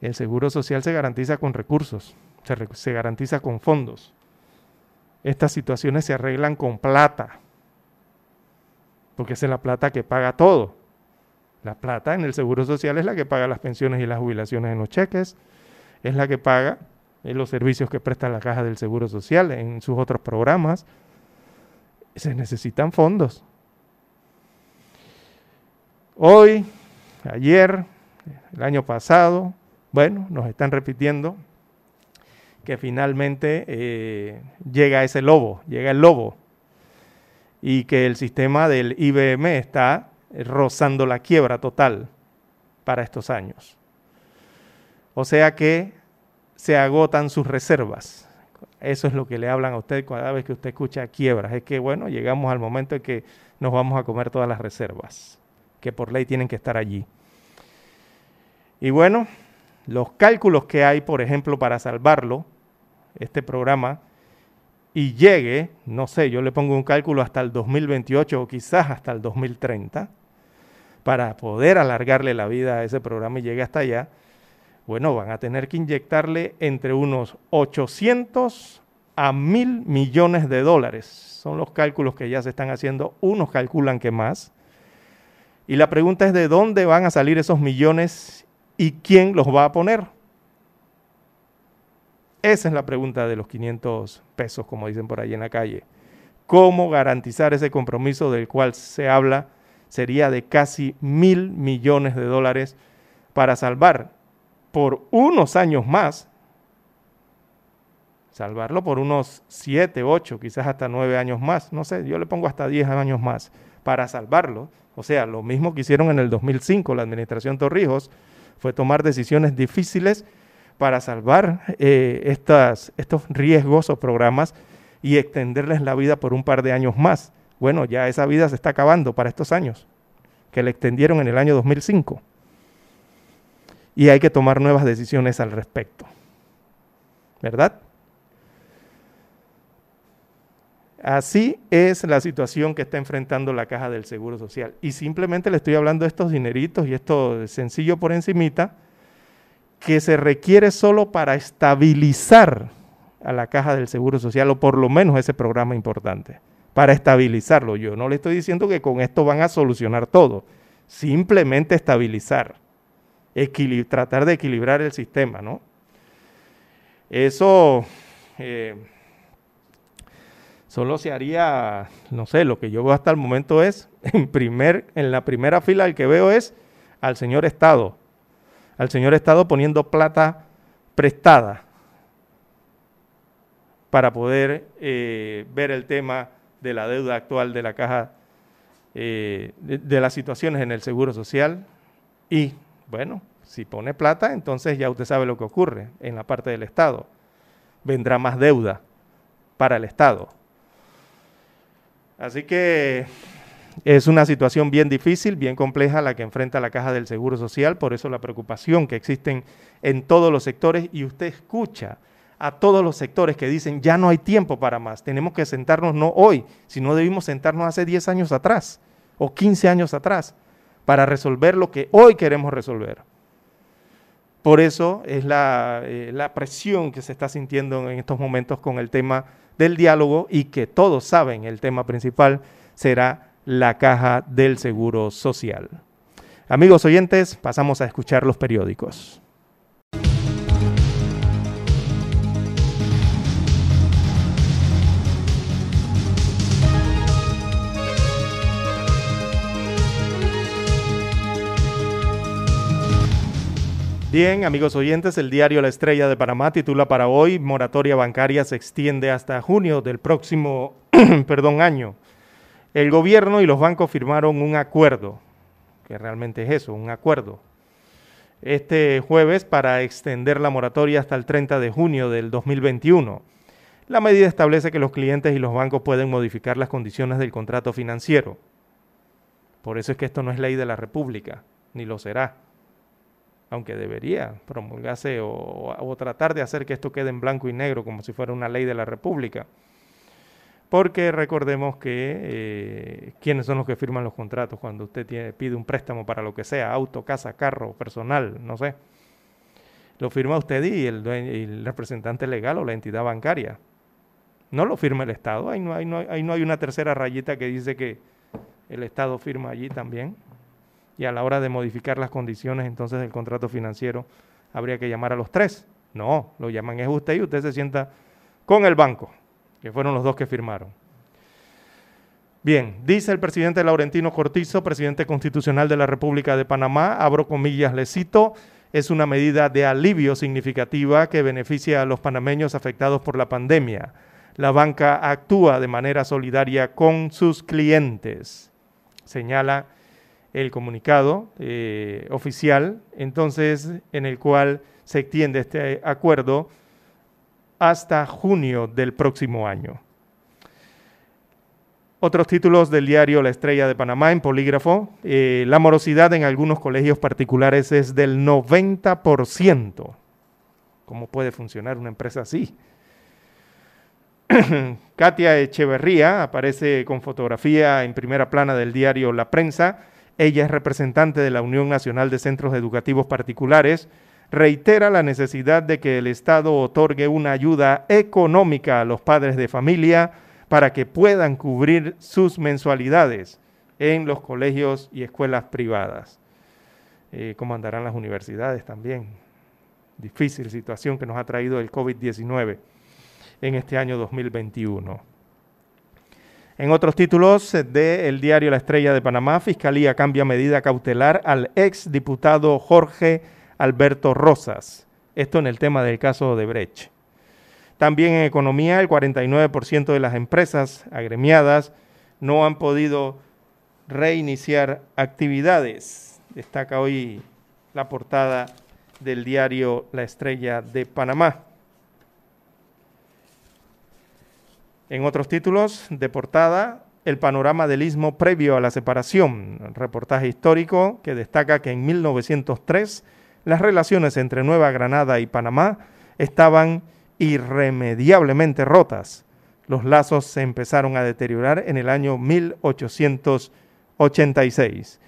[SPEAKER 1] el seguro social se garantiza con recursos, se, garantiza con fondos. Estas situaciones se arreglan con plata, porque es la plata que paga todo. La plata en el seguro social es la que paga las pensiones y las jubilaciones en los cheques, es la que paga en los servicios que presta la caja del seguro social en sus otros programas. Se necesitan fondos. Hoy, ayer, el año pasado, bueno, nos están repitiendo que finalmente eh, llega ese lobo, llega el lobo, y que el sistema del IBM está rozando la quiebra total para estos años. O sea que se agotan sus reservas. Eso es lo que le hablan a usted cada vez que usted escucha quiebras. Es que, bueno, llegamos al momento en que nos vamos a comer todas las reservas que por ley tienen que estar allí. Y bueno, los cálculos que hay, por ejemplo, para salvarlo, este programa, y llegue, no sé, yo le pongo un cálculo hasta el 2028 o quizás hasta el 2030, para poder alargarle la vida a ese programa y llegue hasta allá, bueno, van a tener que inyectarle entre unos 800 a mil millones de dólares. Son los cálculos que ya se están haciendo. Unos calculan que más, y la pregunta es de dónde van a salir esos millones y quién los va a poner. Esa es la pregunta de los 500 pesos, como dicen por ahí en la calle. ¿Cómo garantizar ese compromiso del cual se habla? Sería de casi mil millones de dólares para salvar por unos años más, salvarlo por unos 7, 8, quizás hasta 9 años más, no sé, yo le pongo hasta 10 años más para salvarlo o sea, lo mismo que hicieron en el 2005 la administración Torrijos, fue tomar decisiones difíciles para salvar eh, estas, estos riesgos o programas y extenderles la vida por un par de años más. Bueno, ya esa vida se está acabando para estos años, que le extendieron en el año 2005. Y hay que tomar nuevas decisiones al respecto. ¿Verdad? Así es la situación que está enfrentando la caja del Seguro Social. Y simplemente le estoy hablando de estos dineritos y esto sencillo por encimita, que se requiere solo para estabilizar a la caja del Seguro Social, o por lo menos ese programa importante, para estabilizarlo. Yo no le estoy diciendo que con esto van a solucionar todo, simplemente estabilizar, tratar de equilibrar el sistema, ¿no? Eso... Eh, solo se haría, no sé, lo que yo veo hasta el momento es, en, primer, en la primera fila el que veo es al señor Estado, al señor Estado poniendo plata prestada para poder eh, ver el tema de la deuda actual de la caja, eh, de las situaciones en el Seguro Social y, bueno, si pone plata, entonces ya usted sabe lo que ocurre en la parte del Estado. Vendrá más deuda para el Estado Así que es una situación bien difícil, bien compleja la que enfrenta la Caja del Seguro Social, por eso la preocupación que existen en todos los sectores y usted escucha a todos los sectores que dicen ya no hay tiempo para más, tenemos que sentarnos no hoy, sino debimos sentarnos hace 10 años atrás o 15 años atrás para resolver lo que hoy queremos resolver. Por eso es la, eh, la presión que se está sintiendo en estos momentos con el tema del diálogo y que todos saben el tema principal será la caja del Seguro Social. Amigos oyentes, pasamos a escuchar los periódicos. Bien, amigos oyentes, el diario La Estrella de Panamá titula para hoy, moratoria bancaria se extiende hasta junio del próximo perdón, año. El gobierno y los bancos firmaron un acuerdo, que realmente es eso, un acuerdo, este jueves para extender la moratoria hasta el 30 de junio del 2021. La medida establece que los clientes y los bancos pueden modificar las condiciones del contrato financiero. Por eso es que esto no es ley de la República, ni lo será aunque debería promulgarse o, tratar de hacer que esto quede en blanco y negro como si fuera una ley de la República. Porque recordemos que eh, quiénes son los que firman los contratos cuando usted pide un préstamo para lo que sea, auto, casa, carro, personal, no sé. Lo firma usted y el, el representante legal o la entidad bancaria. No lo firma el Estado. Ahí no, ahí no hay una tercera rayita que dice que el Estado firma allí también y a la hora de modificar las condiciones entonces del contrato financiero habría que llamar a los tres. No, lo llaman es usted y usted se sienta con el banco, que fueron los dos que firmaron. Bien, dice el presidente Laurentino Cortizo, presidente constitucional de la República de Panamá, abro comillas, le cito, es una medida de alivio significativa que beneficia a los panameños afectados por la pandemia. La banca actúa de manera solidaria con sus clientes, señala el comunicado eh, oficial, entonces en el cual se extiende este acuerdo hasta junio del próximo año. Otros títulos del diario La Estrella de Panamá en Polígrafo. Eh, la morosidad en algunos colegios particulares es del 90%. ¿Cómo puede funcionar una empresa así? Katia Echeverría aparece con fotografía en primera plana del diario La Prensa ella es representante de la Unión Nacional de Centros Educativos Particulares. Reitera la necesidad de que el Estado otorgue una ayuda económica a los padres de familia para que puedan cubrir sus mensualidades en los colegios y escuelas privadas. Eh, ¿Cómo andarán las universidades también? Difícil situación que nos ha traído el COVID-19 en este año 2021. En otros títulos del diario La Estrella de Panamá, Fiscalía cambia medida cautelar al ex diputado Jorge Alberto Rosas. Esto en el tema del caso de Brecht. También en economía, el 49% de las empresas agremiadas no han podido reiniciar actividades. Destaca hoy la portada del diario La Estrella de Panamá. En otros títulos de portada, el panorama del istmo previo a la separación, reportaje histórico que destaca que en 1903 las relaciones entre Nueva Granada y Panamá estaban irremediablemente rotas. Los lazos se empezaron a deteriorar en el año 1886.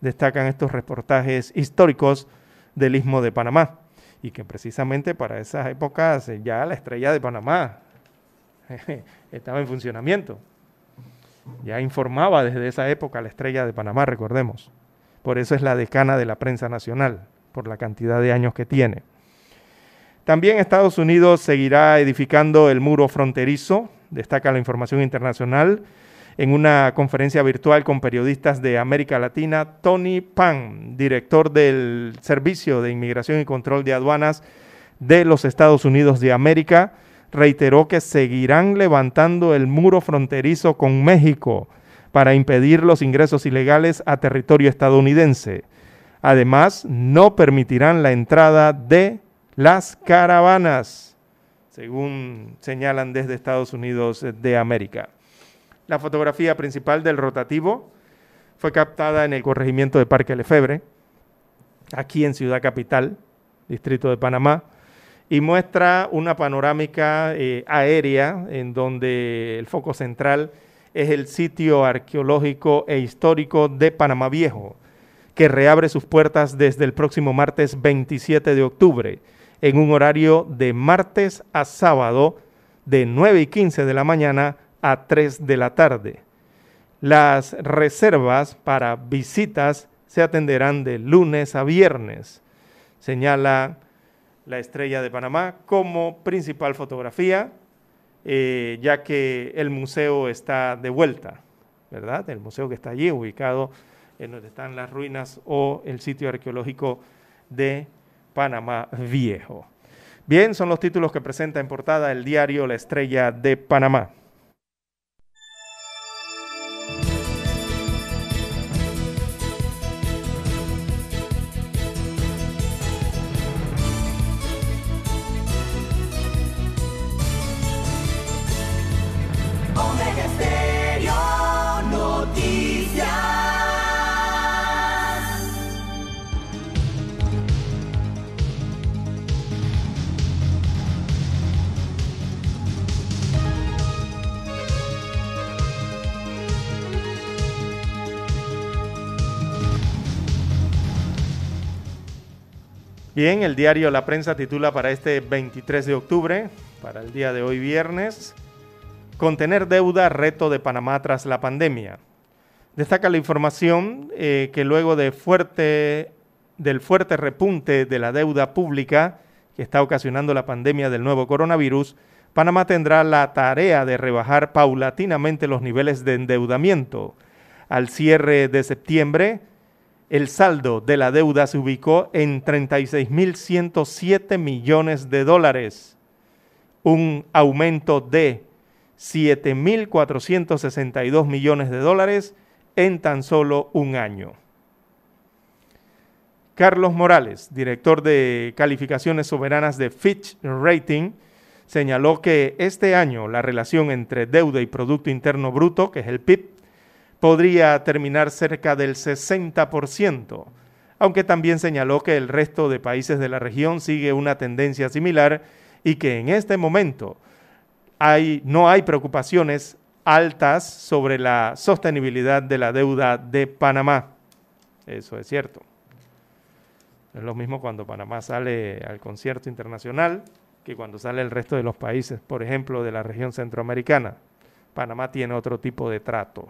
[SPEAKER 1] Destacan estos reportajes históricos del istmo de Panamá y que precisamente para esas épocas ya la estrella de Panamá estaba en funcionamiento. Ya informaba desde esa época la estrella de Panamá, recordemos. Por eso es la decana de la prensa nacional, por la cantidad de años que tiene. También Estados Unidos seguirá edificando el muro fronterizo, destaca la información internacional. En una conferencia virtual con periodistas de América Latina, Tony Pan, director del Servicio de Inmigración y Control de Aduanas de los Estados Unidos de América, reiteró que seguirán levantando el muro fronterizo con México para impedir los ingresos ilegales a territorio estadounidense. Además, no permitirán la entrada de las caravanas, según señalan desde Estados Unidos de América. La fotografía principal del rotativo fue captada en el corregimiento de Parque Lefebre, aquí en Ciudad Capital, Distrito de Panamá, y muestra una panorámica eh, aérea en donde el foco central es el sitio arqueológico e histórico de Panamá Viejo, que reabre sus puertas desde el próximo martes 27 de octubre, en un horario de martes a sábado, de 9 y 15 de la mañana a 3 de la tarde. Las reservas para visitas se atenderán de lunes a viernes, señala la estrella de Panamá como principal fotografía, eh, ya que el museo está de vuelta, ¿verdad? El museo que está allí, ubicado en donde están las ruinas o el sitio arqueológico de Panamá Viejo. Bien, son los títulos que presenta en portada el diario La Estrella de Panamá. Bien, el diario La Prensa titula para este 23 de octubre, para el día de hoy viernes, Contener deuda, reto de Panamá tras la pandemia. Destaca la información eh, que luego fuerte, del fuerte repunte de la deuda pública que está ocasionando la pandemia del nuevo coronavirus, Panamá tendrá la tarea de rebajar paulatinamente los niveles de endeudamiento. Al cierre de septiembre, el saldo de la deuda se ubicó en 36.107 millones de dólares, un aumento de 7.462 millones de dólares en tan solo un año. Carlos Morales, director de calificaciones soberanas de Fitch Rating, señaló que este año la relación entre deuda y Producto Interno Bruto, que es el PIB, podría terminar cerca del 60%, aunque también señaló que el resto de países de la región sigue una tendencia similar y que en este momento hay, no hay preocupaciones altas sobre la sostenibilidad de la deuda de Panamá. Eso es cierto. Es lo mismo cuando Panamá sale al concierto internacional que cuando sale el resto de los países, por ejemplo, de la región centroamericana. Panamá tiene otro tipo de trato.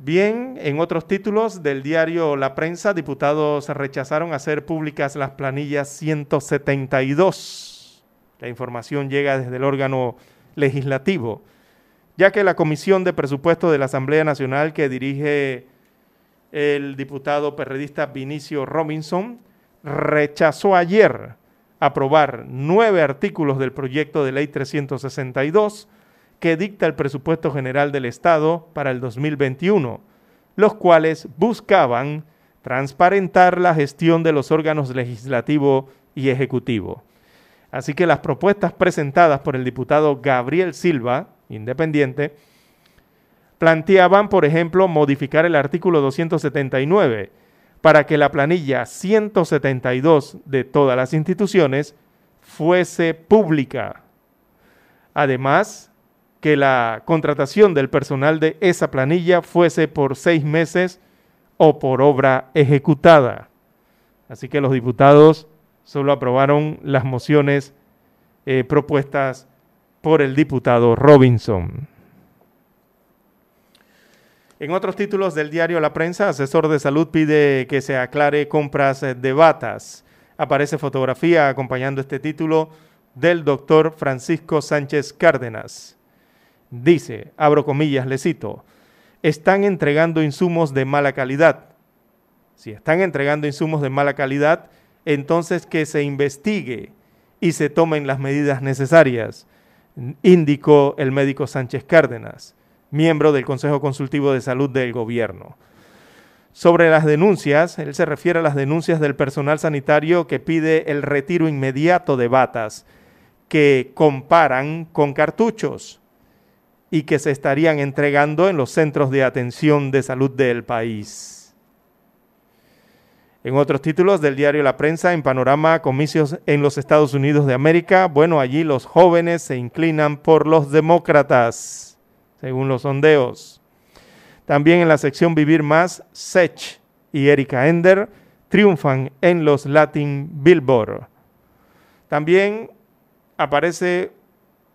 [SPEAKER 1] Bien, en otros títulos del diario La Prensa, diputados rechazaron hacer públicas las planillas 172. La información llega desde el órgano legislativo, ya que la Comisión de Presupuesto de la Asamblea Nacional que dirige el diputado perredista Vinicio Robinson rechazó ayer aprobar nueve artículos del proyecto de ley 362 que dicta el presupuesto general del Estado para el 2021, los cuales buscaban transparentar la gestión de los órganos legislativo y ejecutivo. Así que las propuestas presentadas por el diputado Gabriel Silva, independiente, planteaban, por ejemplo, modificar el artículo 279 para que la planilla 172 de todas las instituciones fuese pública. Además, que la contratación del personal de esa planilla fuese por seis meses o por obra ejecutada. Así que los diputados solo aprobaron las mociones eh, propuestas por el diputado Robinson. En otros títulos del diario La Prensa, asesor de salud pide que se aclare compras de batas. Aparece fotografía acompañando este título del doctor Francisco Sánchez Cárdenas. Dice, abro comillas, le cito, están entregando insumos de mala calidad. Si están entregando insumos de mala calidad, entonces que se investigue y se tomen las medidas necesarias, indicó el médico Sánchez Cárdenas, miembro del Consejo Consultivo de Salud del Gobierno. Sobre las denuncias, él se refiere a las denuncias del personal sanitario que pide el retiro inmediato de batas que comparan con cartuchos y que se estarían entregando en los centros de atención de salud del país. En otros títulos del diario La Prensa, en panorama comicios en los Estados Unidos de América, bueno, allí los jóvenes se inclinan por los demócratas, según los sondeos. También en la sección Vivir Más, SECH y Erika Ender triunfan en los Latin Billboard. También aparece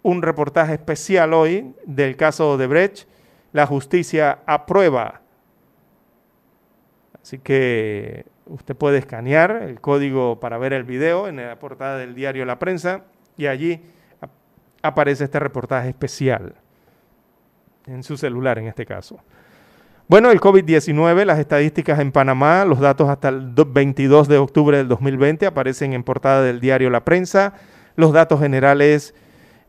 [SPEAKER 1] un reportaje especial hoy del caso de Brecht. La justicia aprueba. Así que usted puede escanear el código para ver el video en la portada del diario La Prensa y allí aparece este reportaje especial en su celular en este caso. Bueno, el COVID-19, las estadísticas en Panamá, los datos hasta el 22 de octubre del 2020 aparecen en portada del diario La Prensa. Los datos generales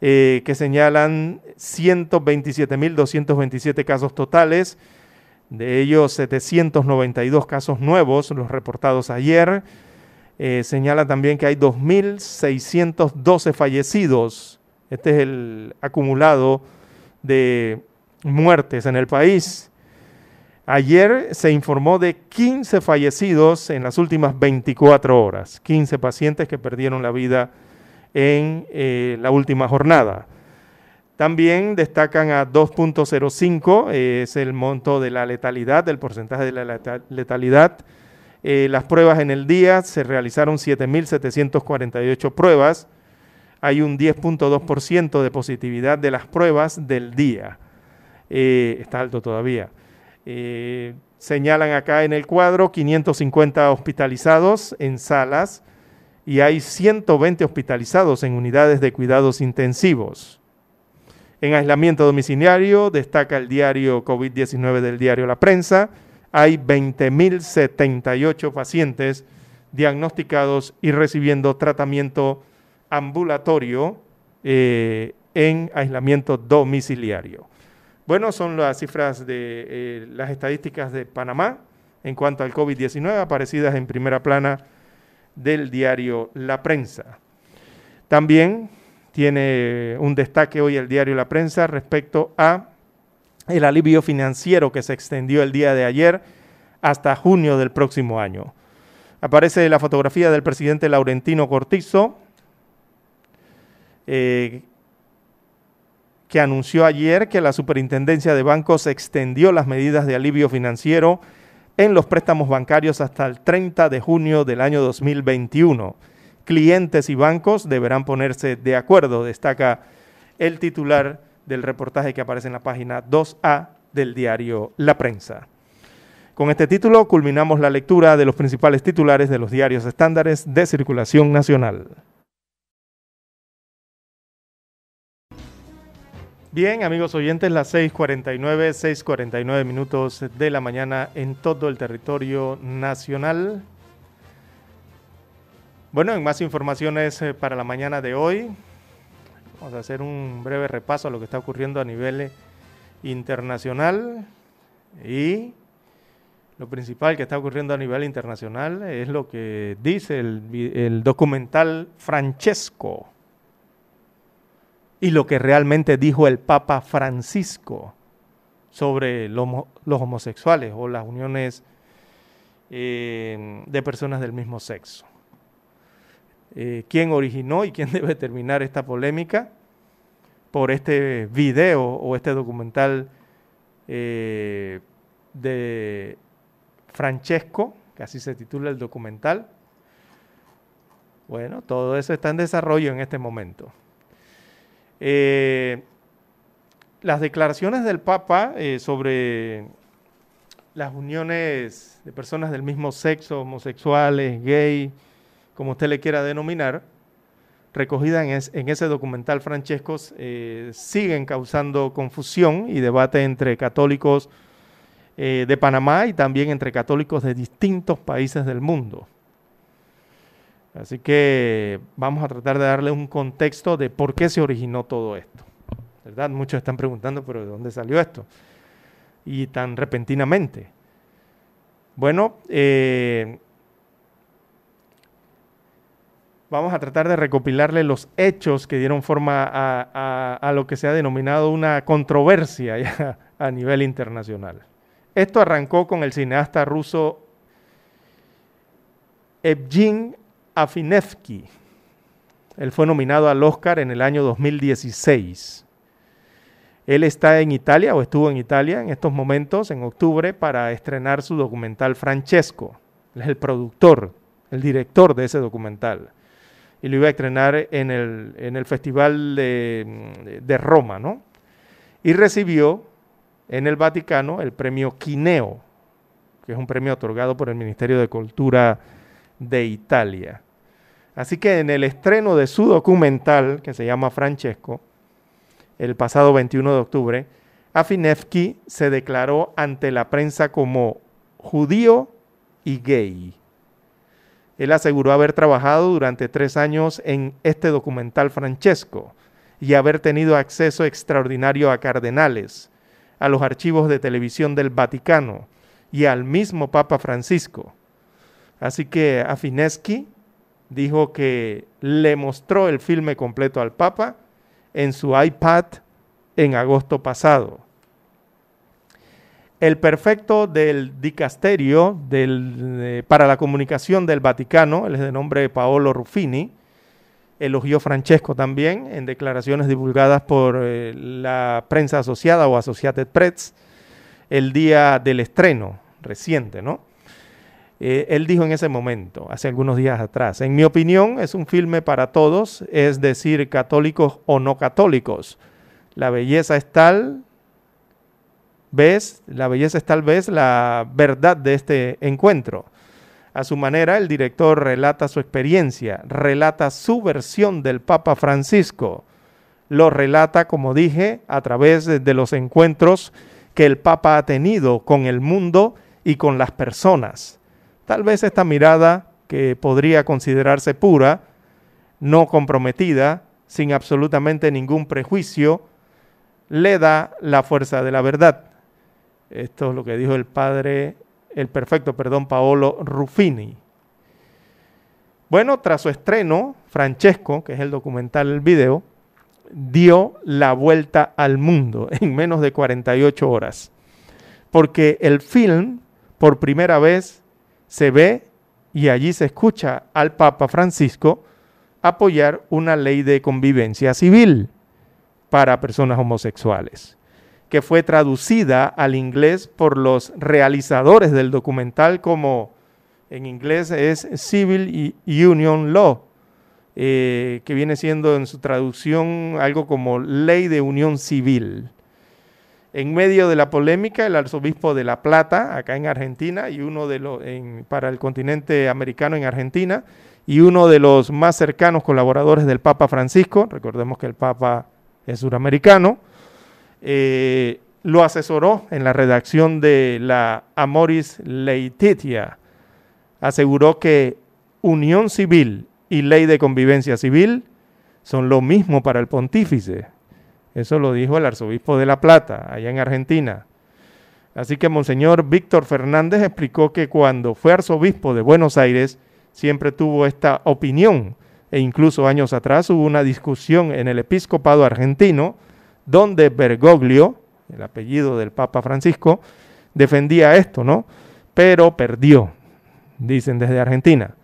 [SPEAKER 1] eh, que señalan 127.227 casos totales, de ellos 792 casos nuevos, los reportados ayer. Eh, señala también que hay 2.612 fallecidos. Este es el acumulado de muertes en el país. Ayer se informó de 15 fallecidos en las últimas 24 horas, 15 pacientes que perdieron la vida en eh, la última jornada. También destacan a 2.05, es el monto de la letalidad, del porcentaje de la letalidad. Eh, las pruebas en el día se realizaron 7.748 pruebas. Hay un 10.2% de positividad de las pruebas del día. Eh, está alto todavía. Eh, señalan acá en el cuadro 550 hospitalizados en salas y hay 120 hospitalizados en unidades de cuidados intensivos. En aislamiento domiciliario destaca el diario COVID-19 del diario La Prensa. Hay 20.078 pacientes diagnosticados y recibiendo tratamiento ambulatorio eh, en aislamiento domiciliario. Bueno, son las cifras de eh, las estadísticas de Panamá en cuanto al COVID-19 aparecidas en primera plana del diario La Prensa. También tiene un destaque hoy el diario La Prensa respecto a el alivio financiero que se extendió el día de ayer hasta junio del próximo año. Aparece la fotografía del presidente Laurentino Cortizo, eh, que anunció ayer que la Superintendencia de Bancos extendió las medidas de alivio financiero en los préstamos bancarios hasta el 30 de junio del año 2021. Clientes y bancos deberán ponerse de acuerdo, destaca el titular del reportaje que aparece en la página 2A del diario La Prensa. Con este título culminamos la lectura de los principales titulares de los diarios estándares de circulación nacional. Bien, amigos oyentes, las 6:49, 6:49 minutos de la mañana en todo el territorio nacional. Bueno, en más informaciones eh, para la mañana de hoy, vamos a hacer un breve repaso a lo que está ocurriendo a nivel eh, internacional y lo principal que está ocurriendo a nivel internacional es lo que dice el, el documental Francesco y lo que realmente dijo el Papa Francisco sobre los homosexuales o las uniones eh, de personas del mismo sexo. Eh, ¿Quién originó y quién debe terminar esta polémica? Por este video o este documental eh, de Francesco, que así se titula el documental. Bueno, todo eso está en desarrollo en este momento. Eh, las declaraciones del Papa eh, sobre las uniones de personas del mismo sexo, homosexuales, gay, como usted le quiera denominar, recogidas en, ese documental Francesco, eh, siguen causando confusión y debate entre católicos de Panamá y también entre católicos de distintos países del mundo. Así que vamos a tratar de darle un contexto de por qué se originó todo esto. ¿Verdad? Muchos están preguntando, pero ¿de dónde salió esto? Y tan repentinamente. Bueno, eh, vamos a tratar de recopilarle los hechos que dieron forma a, lo que se ha denominado una controversia a nivel internacional. Esto arrancó con el cineasta ruso Evgeny Afinevsky. Él fue nominado al Oscar en el año 2016. Él está en Italia o estuvo en Italia en estos momentos, en octubre, para estrenar su documental Francesco. Él es el productor, el director de ese documental. Y lo iba a estrenar en el, en el Festival de, de Roma, ¿no? Y recibió en el Vaticano el premio Quineo, que es un premio otorgado por el Ministerio de Cultura de Italia. Así que en el estreno de su documental, que se llama Francesco, el pasado 21 de octubre, Afinevsky se declaró ante la prensa como judío y gay. Él aseguró haber trabajado durante tres años en este documental Francesco y haber tenido acceso extraordinario a cardenales, a los archivos de televisión del Vaticano y al mismo Papa Francisco. Así que Afinesky dijo que le mostró el filme completo al Papa en su iPad en agosto pasado. El perfecto del dicasterio para la comunicación del Vaticano, él es de nombre Paolo Ruffini, elogió Francesco también en declaraciones divulgadas por eh, la prensa asociada o Associated Press el día del estreno reciente, ¿no? Eh, él dijo en ese momento, hace algunos días atrás, en mi opinión es un filme para todos, es decir, católicos o no católicos. La belleza es tal, ves, la belleza es tal vez la verdad de este encuentro. A su manera, el director relata su experiencia, relata su versión del Papa Francisco. Lo relata, como dije, a través de los encuentros que el Papa ha tenido con el mundo y con las personas. Tal vez esta mirada, que podría considerarse pura, no comprometida, sin absolutamente ningún prejuicio, le da la fuerza de la verdad. Esto es lo que dijo el padre el perfecto, perdón, Paolo Ruffini. Bueno, tras su estreno, Francesco, que es el documental, el video, dio la vuelta al mundo en menos de 48 horas. Porque el film, por primera vez, se ve y allí se escucha al Papa Francisco apoyar una ley de convivencia civil para personas homosexuales que fue traducida al inglés por los realizadores del documental como en inglés es Civil Union Law, eh, que viene siendo en su traducción algo como ley de unión civil. En medio de la polémica, el arzobispo de La Plata, acá en Argentina, y uno de los, para el continente americano en Argentina, y uno de los más cercanos colaboradores del Papa Francisco, recordemos que el Papa es suramericano, eh, lo asesoró en la redacción de la Amoris Laetitia. Aseguró que unión civil y ley de convivencia civil son lo mismo para el pontífice. Eso lo dijo el arzobispo de La Plata, allá en Argentina. Así que Monseñor Víctor Fernández explicó que cuando fue arzobispo de Buenos Aires siempre tuvo esta opinión e incluso años atrás hubo una discusión en el episcopado argentino donde Bergoglio, el apellido del Papa Francisco, defendía esto, ¿no? Pero perdió, dicen desde Argentina.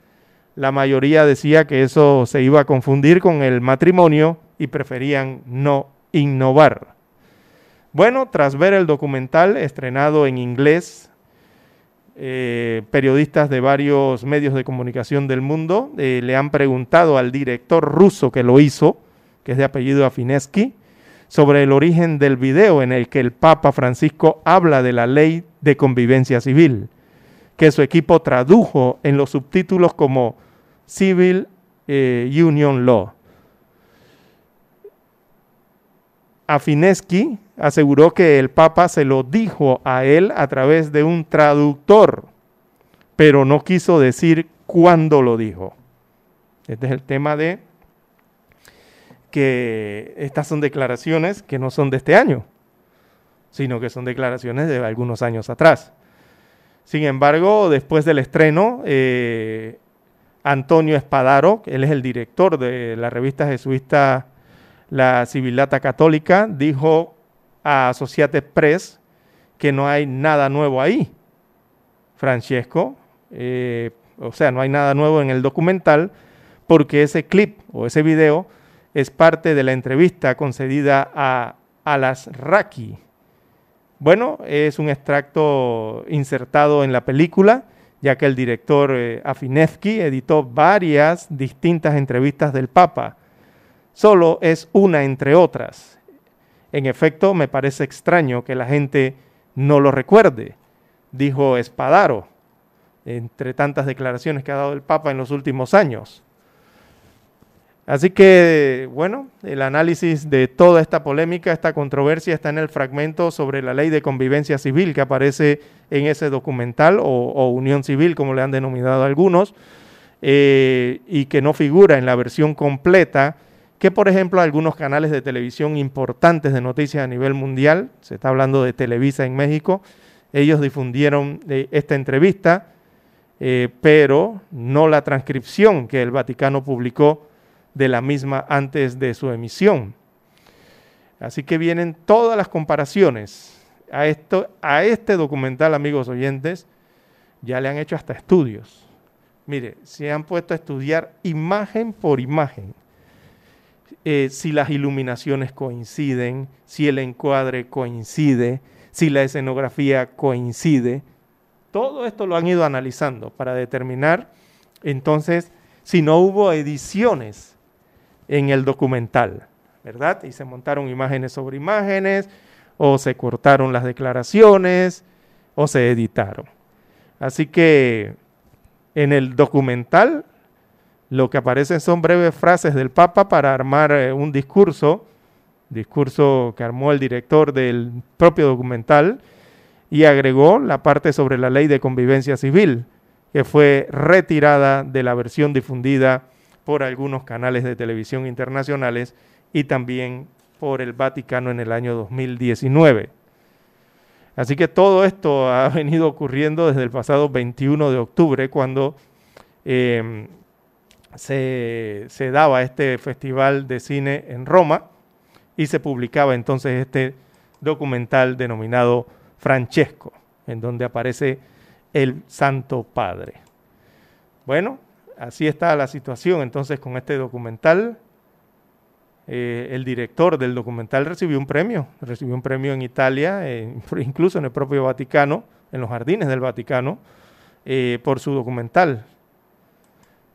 [SPEAKER 1] La mayoría decía que eso se iba a confundir con el matrimonio y preferían no innovar. Bueno, tras ver el documental estrenado en inglés, eh, periodistas de varios medios de comunicación del mundo eh, le han preguntado al director ruso que lo hizo, que es de apellido Afinesky, sobre el origen del video en el que el Papa Francisco habla de la ley de convivencia civil, que su equipo tradujo en los subtítulos como Civil eh, Union Law. Afinesky aseguró que el Papa se lo dijo a él a través de un traductor, pero no quiso decir cuándo lo dijo. Este es el tema de que estas son declaraciones que no son de este año, sino que son declaraciones de algunos años atrás. Sin embargo, después del estreno, eh, Antonio Espadaro, él es el director de la revista jesuita La Civilata Católica, dijo a Associated Press que no hay nada nuevo ahí. Francesco, eh, o sea, no hay nada nuevo en el documental porque ese clip o ese video es parte de la entrevista concedida a Alasraki. Bueno, es un extracto insertado en la película, ya que el director eh, Afinevsky editó varias distintas entrevistas del Papa. Solo es una entre otras. En efecto, me parece extraño que la gente no lo recuerde, dijo Espadaro, entre tantas declaraciones que ha dado el Papa en los últimos años. Así que, bueno, el análisis de toda esta polémica, esta controversia, está en el fragmento sobre la ley de convivencia civil que aparece en ese documental, o, unión civil, como le han denominado algunos, eh, y que no figura en la versión completa, que por ejemplo algunos canales de televisión importantes de noticias a nivel mundial, se está hablando de Televisa en México, ellos difundieron eh, esta entrevista, eh, pero no la transcripción que el Vaticano publicó de la misma antes de su emisión. Así que vienen todas las comparaciones a, esto, a este documental, amigos oyentes, ya le han hecho hasta estudios. Mire, se han puesto a estudiar imagen por imagen, eh, si las iluminaciones coinciden, si el encuadre coincide, si la escenografía coincide. Todo esto lo han ido analizando para determinar entonces si no hubo ediciones en el documental, ¿verdad? Y se montaron imágenes sobre imágenes, o se cortaron las declaraciones, o se editaron. Así que en el documental lo que aparecen son breves frases del Papa para armar eh, un discurso, discurso que armó el director del propio documental, y agregó la parte sobre la ley de convivencia civil, que fue retirada de la versión difundida por algunos canales de televisión internacionales y también por el Vaticano en el año 2019. Así que todo esto ha venido ocurriendo desde el pasado 21 de octubre, cuando em, se, daba este festival de cine en Roma y se publicaba entonces este documental denominado Francesco, en donde aparece el Santo Padre. Bueno, así está la situación entonces con este documental. Eh, el director del documental recibió un premio, recibió un premio en Italia, eh, incluso en el propio Vaticano, en los jardines del Vaticano, eh, por su documental.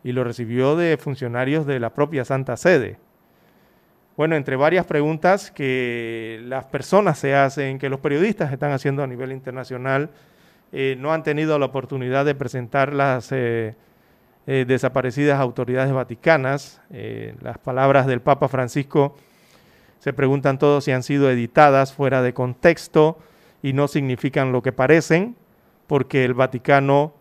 [SPEAKER 1] Y lo recibió de funcionarios de la propia Santa Sede. Bueno, entre varias preguntas que las personas se hacen, que los periodistas están haciendo a nivel internacional, no han tenido la oportunidad de presentar las eh, desaparecidas autoridades vaticanas. Eh, las palabras del Papa Francisco se preguntan todos si han sido editadas fuera de contexto y no significan lo que parecen, porque el Vaticano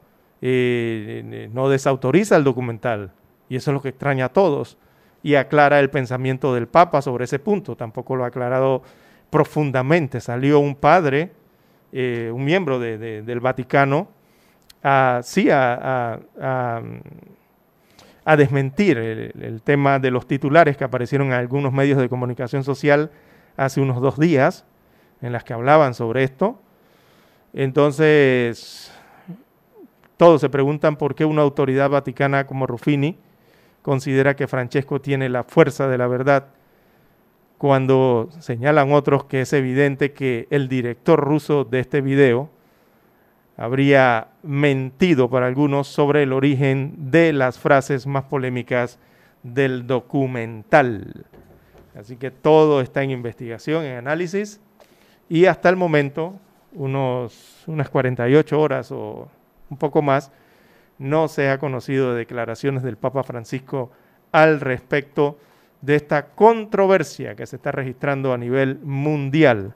[SPEAKER 1] eh, no desautoriza el documental. Y eso es lo que extraña a todos. Y aclara el pensamiento del Papa sobre ese punto. Tampoco lo ha aclarado profundamente. Salió un padre, un miembro del Vaticano, a, sí, a, desmentir el, tema de los titulares que aparecieron en algunos medios de comunicación social hace unos dos días, en las que hablaban sobre esto. Entonces, todos se preguntan por qué una autoridad vaticana como Ruffini considera que Francesco tiene la fuerza de la verdad cuando señalan otros que es evidente que el director ruso de este video habría mentido para algunos sobre el origen de las frases más polémicas del documental. Así que todo está en investigación, en análisis, y hasta el momento, unos, unas 48 horas o un poco más, no se ha conocido declaraciones del Papa Francisco al respecto de esta controversia que se está registrando a nivel mundial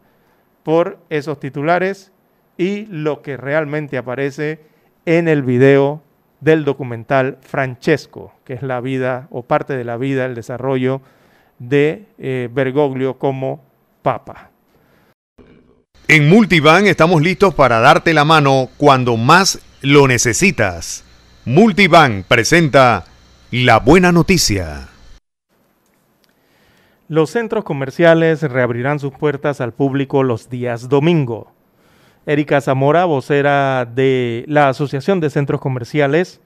[SPEAKER 1] por esos titulares y lo que realmente aparece en el video del documental Francesco, que es la vida o parte de la vida, el desarrollo de eh, Bergoglio como papa.
[SPEAKER 7] En Multivan estamos listos para darte la mano cuando más lo necesitas. Multivan presenta la buena noticia.
[SPEAKER 1] Los centros comerciales reabrirán sus puertas al público los días domingo. Erika Zamora, vocera de la Asociación de Centros Comerciales,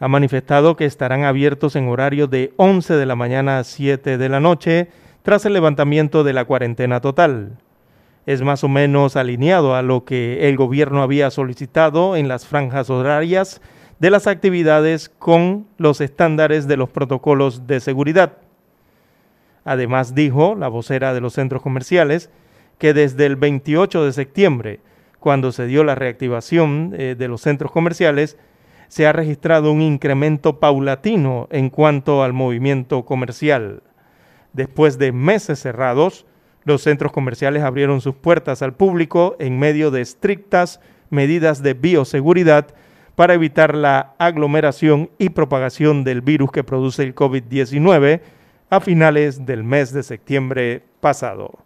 [SPEAKER 1] ha manifestado que estarán abiertos en horario de 11 de la mañana a 7 de la noche, tras el levantamiento de la cuarentena total. Es más o menos alineado a lo que el gobierno había solicitado en las franjas horarias de las actividades con los estándares de los protocolos de seguridad. Además dijo la vocera de los centros comerciales que desde el 28 de septiembre, cuando se dio la reactivación eh, de los centros comerciales, se ha registrado un incremento paulatino en cuanto al movimiento comercial. Después de meses cerrados, los centros comerciales abrieron sus puertas al público en medio de estrictas medidas de bioseguridad para evitar la aglomeración y propagación del virus que produce el COVID-19 a finales del mes de septiembre pasado.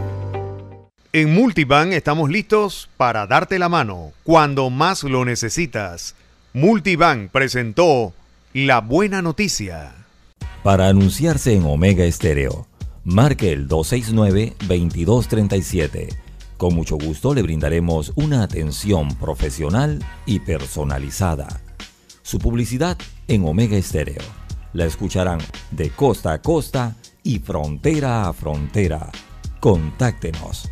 [SPEAKER 7] En Multibank estamos listos para darte la mano cuando más lo necesitas. Multibank presentó la buena noticia.
[SPEAKER 2] Para anunciarse en Omega Estéreo, marque el 269-2237. Con mucho gusto le brindaremos una atención profesional y personalizada. Su publicidad en Omega Estéreo. La escucharán de costa a costa y frontera a frontera. Contáctenos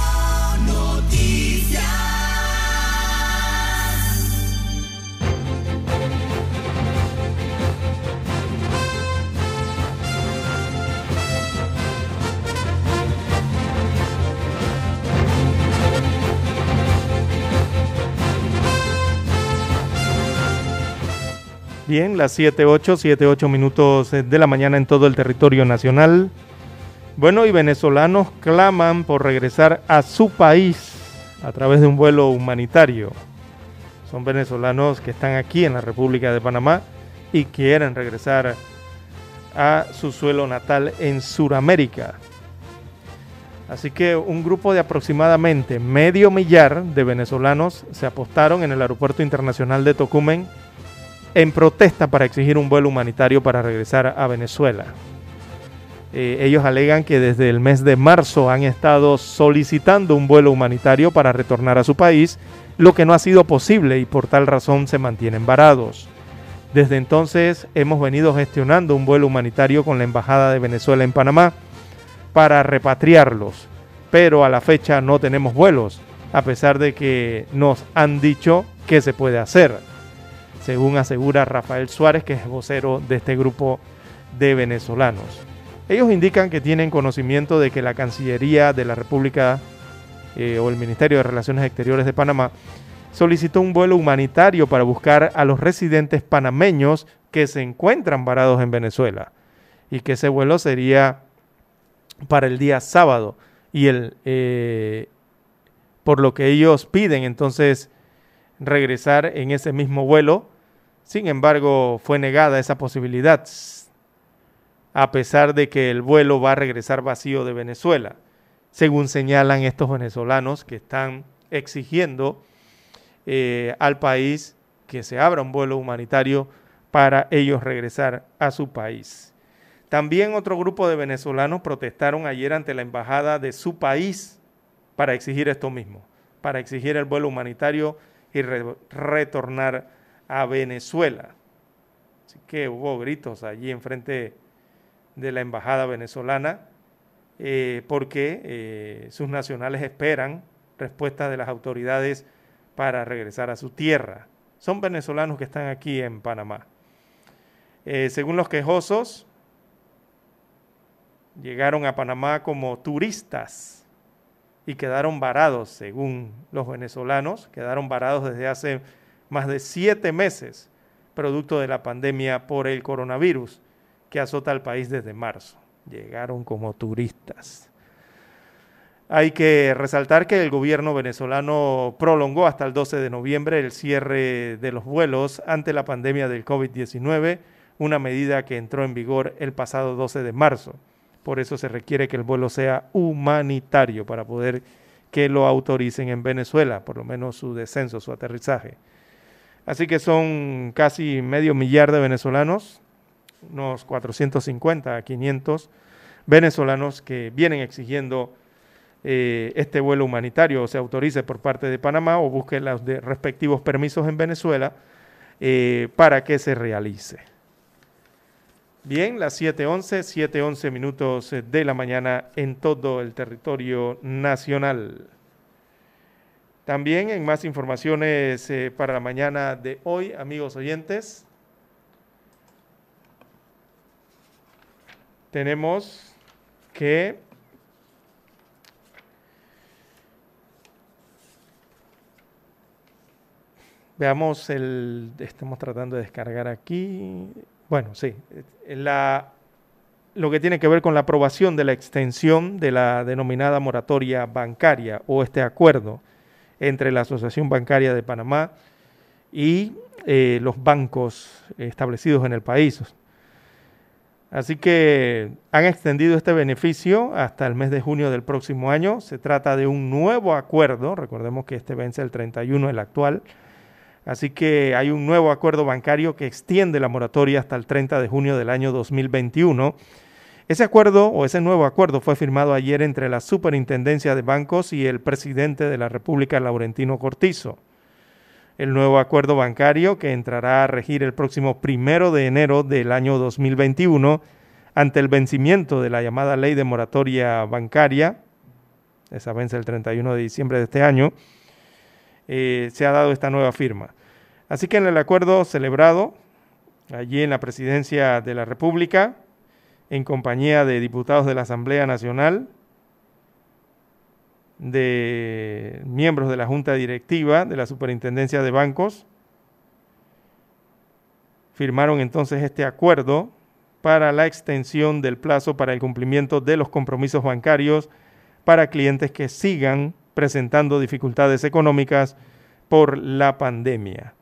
[SPEAKER 1] Bien, las 7.8, 7.8 minutos de la mañana en todo el territorio nacional. Bueno, y venezolanos claman por regresar a su país a través de un vuelo humanitario. Son venezolanos que están aquí en la República de Panamá y quieren regresar a su suelo natal en Sudamérica. Así que un grupo de aproximadamente medio millar de venezolanos se apostaron en el Aeropuerto Internacional de Tocumen en protesta para exigir un vuelo humanitario para regresar a Venezuela. Eh, ellos alegan que desde el mes de marzo han estado solicitando un vuelo humanitario para retornar a su país, lo que no ha sido posible y por tal razón se mantienen varados. Desde entonces hemos venido gestionando un vuelo humanitario con la Embajada de Venezuela en Panamá para repatriarlos, pero a la fecha no tenemos vuelos, a pesar de que nos han dicho que se puede hacer, según asegura Rafael Suárez, que es vocero de este grupo de venezolanos. Ellos indican que tienen conocimiento de que la Cancillería de la República eh, o el Ministerio de Relaciones Exteriores de Panamá solicitó un vuelo humanitario para buscar a los residentes panameños que se encuentran varados en Venezuela y que ese vuelo sería para el día sábado y el eh, por lo que ellos piden entonces regresar en ese mismo vuelo sin embargo fue negada esa posibilidad a pesar de que el vuelo va a regresar vacío de Venezuela, según señalan estos venezolanos que están exigiendo eh, al país que se abra un vuelo humanitario para ellos regresar a su país. También otro grupo de venezolanos protestaron ayer ante la embajada de su país para exigir esto mismo, para exigir el vuelo humanitario y retornar a Venezuela. Así que hubo gritos allí enfrente de la embajada venezolana eh, porque eh, sus nacionales esperan respuestas de las autoridades para regresar a su tierra. Son venezolanos que están aquí en Panamá. Eh, según los quejosos, llegaron a Panamá como turistas y quedaron varados, según los venezolanos, quedaron varados desde hace más de siete meses producto de la pandemia por el coronavirus que azota al país desde marzo. Llegaron como turistas. Hay que resaltar que el gobierno venezolano prolongó hasta el 12 de noviembre el cierre de los vuelos ante la pandemia del COVID-19, una medida que entró en vigor el pasado 12 de marzo. Por eso se requiere que el vuelo sea humanitario para poder que lo autoricen en Venezuela, por lo menos su descenso, su aterrizaje. Así que son casi medio millar de venezolanos, unos 450 a 500 venezolanos que vienen exigiendo eh, este vuelo humanitario se autorice por parte de Panamá o busque los respectivos permisos en Venezuela eh, para que se realice. Bien, las 7.11, 7.11 minutos de la mañana en todo el territorio nacional. También en más informaciones eh, para la mañana de hoy, amigos oyentes, tenemos que Veamos el, estamos tratando de descargar aquí. Bueno, sí, la, lo que tiene que ver con la aprobación de la extensión de la denominada moratoria bancaria o este acuerdo entre la Asociación Bancaria de Panamá y eh, los bancos establecidos en el país. Así que han extendido este beneficio hasta el mes de junio del próximo año. Se trata de un nuevo acuerdo, recordemos que este vence el 31, el actual, Así que hay un nuevo acuerdo bancario que extiende la moratoria hasta el 30 de junio del año 2021. Ese acuerdo o ese nuevo acuerdo fue firmado ayer entre la Superintendencia de Bancos y el presidente de la República, Laurentino Cortizo. El nuevo acuerdo bancario que entrará a regir el próximo primero de enero del año 2021 ante el vencimiento de la llamada ley de moratoria bancaria, esa vence el 31 de diciembre de este año, eh, se ha dado esta nueva firma. Así que en el acuerdo celebrado allí en la presidencia de la República, en compañía de diputados de la Asamblea Nacional, de miembros de la Junta Directiva de la Superintendencia de Bancos, firmaron entonces este acuerdo para la extensión del plazo para el cumplimiento de los compromisos bancarios para clientes que sigan presentando dificultades económicas por la pandemia.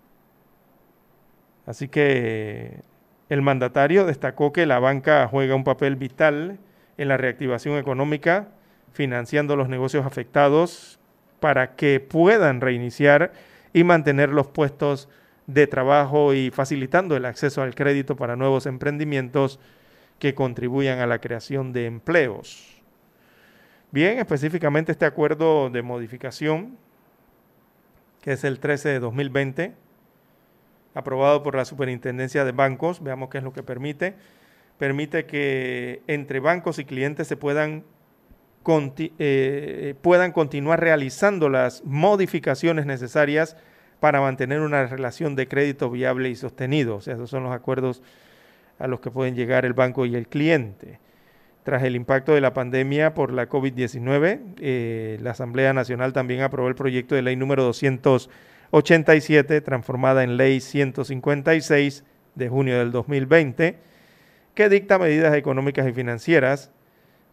[SPEAKER 1] Así que el mandatario destacó que la banca juega un papel vital en la reactivación económica, financiando los negocios afectados para que puedan reiniciar y mantener los puestos de trabajo y facilitando el acceso al crédito para nuevos emprendimientos que contribuyan a la creación de empleos. Bien, específicamente este acuerdo de modificación, que es el 13 de 2020, aprobado por la Superintendencia de Bancos, veamos qué es lo que permite. Permite que entre bancos y clientes se puedan, eh, puedan continuar realizando las modificaciones necesarias para mantener una relación de crédito viable y sostenido. O sea, esos son los acuerdos a los que pueden llegar el banco y el cliente. Tras el impacto de la pandemia por la COVID-19, eh, la Asamblea Nacional también aprobó el proyecto de ley número 287, transformada en ley 156 de junio del 2020, que dicta medidas económicas y financieras,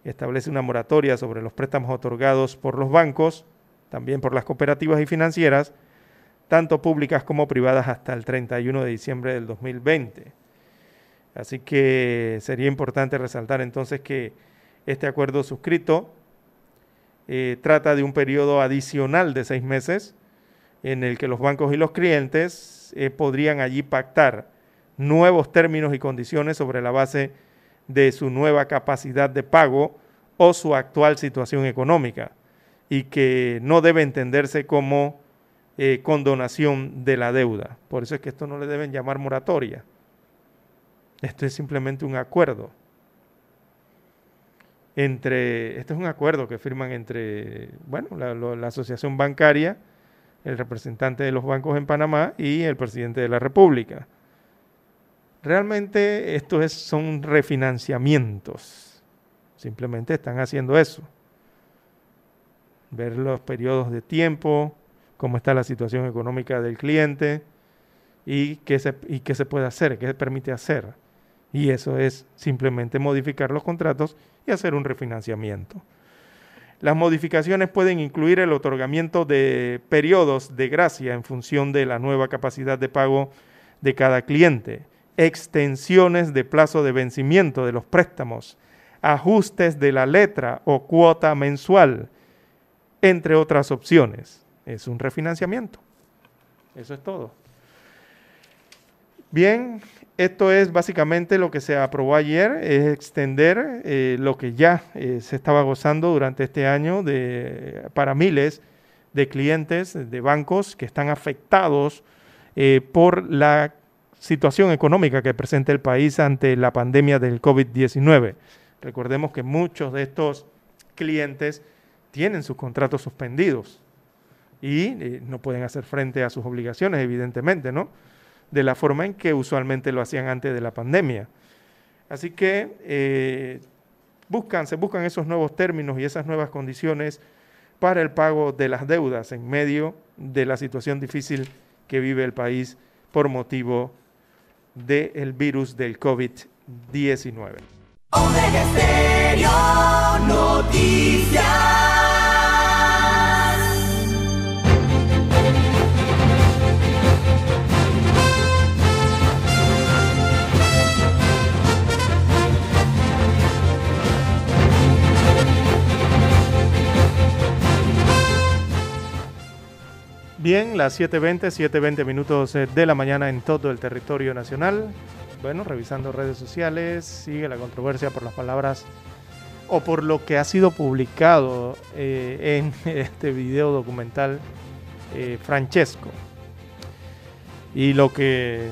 [SPEAKER 1] establece una moratoria sobre los préstamos otorgados por los bancos, también por las cooperativas y financieras, tanto públicas como privadas hasta el 31 de diciembre del 2020. Así que sería importante resaltar entonces que este acuerdo suscrito eh, trata de un periodo adicional de seis meses en el que los bancos y los clientes eh, podrían allí pactar nuevos términos y condiciones sobre la base de su nueva capacidad de pago o su actual situación económica y que no debe entenderse como eh, condonación de la deuda. Por eso es que esto no le deben llamar moratoria esto es simplemente un acuerdo. Entre, este es un acuerdo que firman entre, bueno, la, asociación bancaria, el representante de los bancos en Panamá y el presidente de la República. Realmente estos son refinanciamientos. Simplemente están haciendo eso. Ver los periodos de tiempo, cómo está la situación económica del cliente y qué se, y qué se puede hacer, qué se permite hacer. Y eso es simplemente modificar los contratos y hacer un refinanciamiento. Las modificaciones pueden incluir el otorgamiento de periodos de gracia en función de la nueva capacidad de pago de cada cliente, extensiones de plazo de vencimiento de los préstamos, ajustes de la letra o cuota mensual, entre otras opciones. Es un refinanciamiento. Eso es todo. Bien, esto es básicamente lo que se aprobó ayer, es extender eh, lo que ya eh, se estaba gozando durante este año para miles de clientes de bancos que están afectados eh, por la situación económica que presenta el país ante la pandemia del COVID-19. Recordemos que muchos de estos clientes tienen sus contratos suspendidos y no pueden hacer frente a sus obligaciones, evidentemente, ¿no? De la forma en que usualmente lo hacían antes de la pandemia. Así que eh, buscan, se buscan esos nuevos términos y esas nuevas condiciones para el pago de las deudas en medio de la situación difícil que vive el país por motivo del virus del COVID-19. Bien, las 7.20, 7.20 minutos eh, de la mañana en todo el territorio nacional. Bueno, revisando redes sociales, sigue la controversia por las palabras o por lo que ha sido publicado eh, en este video documental eh, Francesco. Y lo que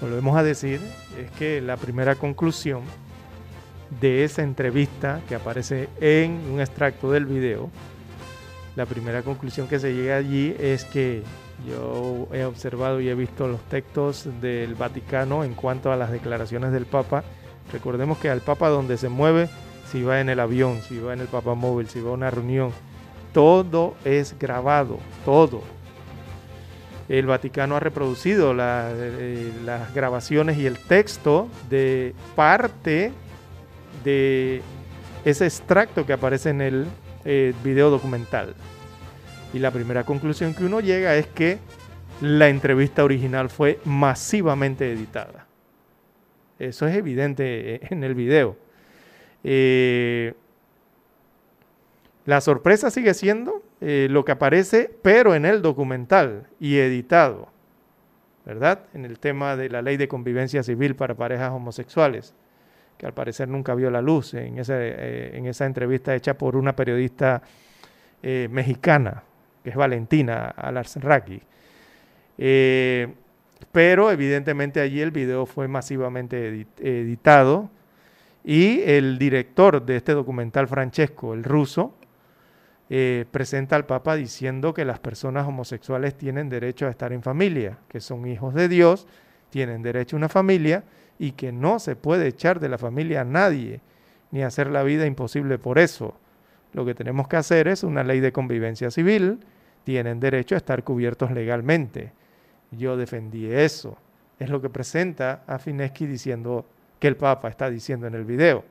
[SPEAKER 1] volvemos a decir es que la primera conclusión de esa entrevista que aparece en un extracto del video la primera conclusión que se llega allí es que yo he observado y he visto los textos del Vaticano en cuanto a las declaraciones del Papa. Recordemos que al Papa donde se mueve, si va en el avión, si va en el Papa móvil, si va a una reunión, todo es grabado, todo. El Vaticano ha reproducido eh, las grabaciones y el texto de parte de ese extracto que aparece en el eh, video documental. Y la primera conclusión que uno llega es que la entrevista original fue masivamente editada. Eso es evidente en el video. Eh, la sorpresa sigue siendo eh, lo que aparece, pero en el documental y editado, ¿verdad? En el tema de la ley de convivencia civil para parejas homosexuales al parecer nunca vio la luz en, eh, en esa entrevista hecha por una periodista eh, mexicana, que es Valentina Alarzraqui. Eh, pero evidentemente allí el video fue masivamente editado y el director de este documental, Francesco, el ruso, presenta al Papa diciendo que las personas homosexuales tienen derecho a estar en familia, que son hijos de Dios, tienen derecho a una familia y que no se puede echar de la familia a nadie, ni hacer la vida imposible por eso. Lo que tenemos que hacer es una ley de convivencia civil, tienen derecho a estar cubiertos legalmente. Yo defendí eso. Es lo que presenta a Fineschi diciendo que el Papa está diciendo en el video.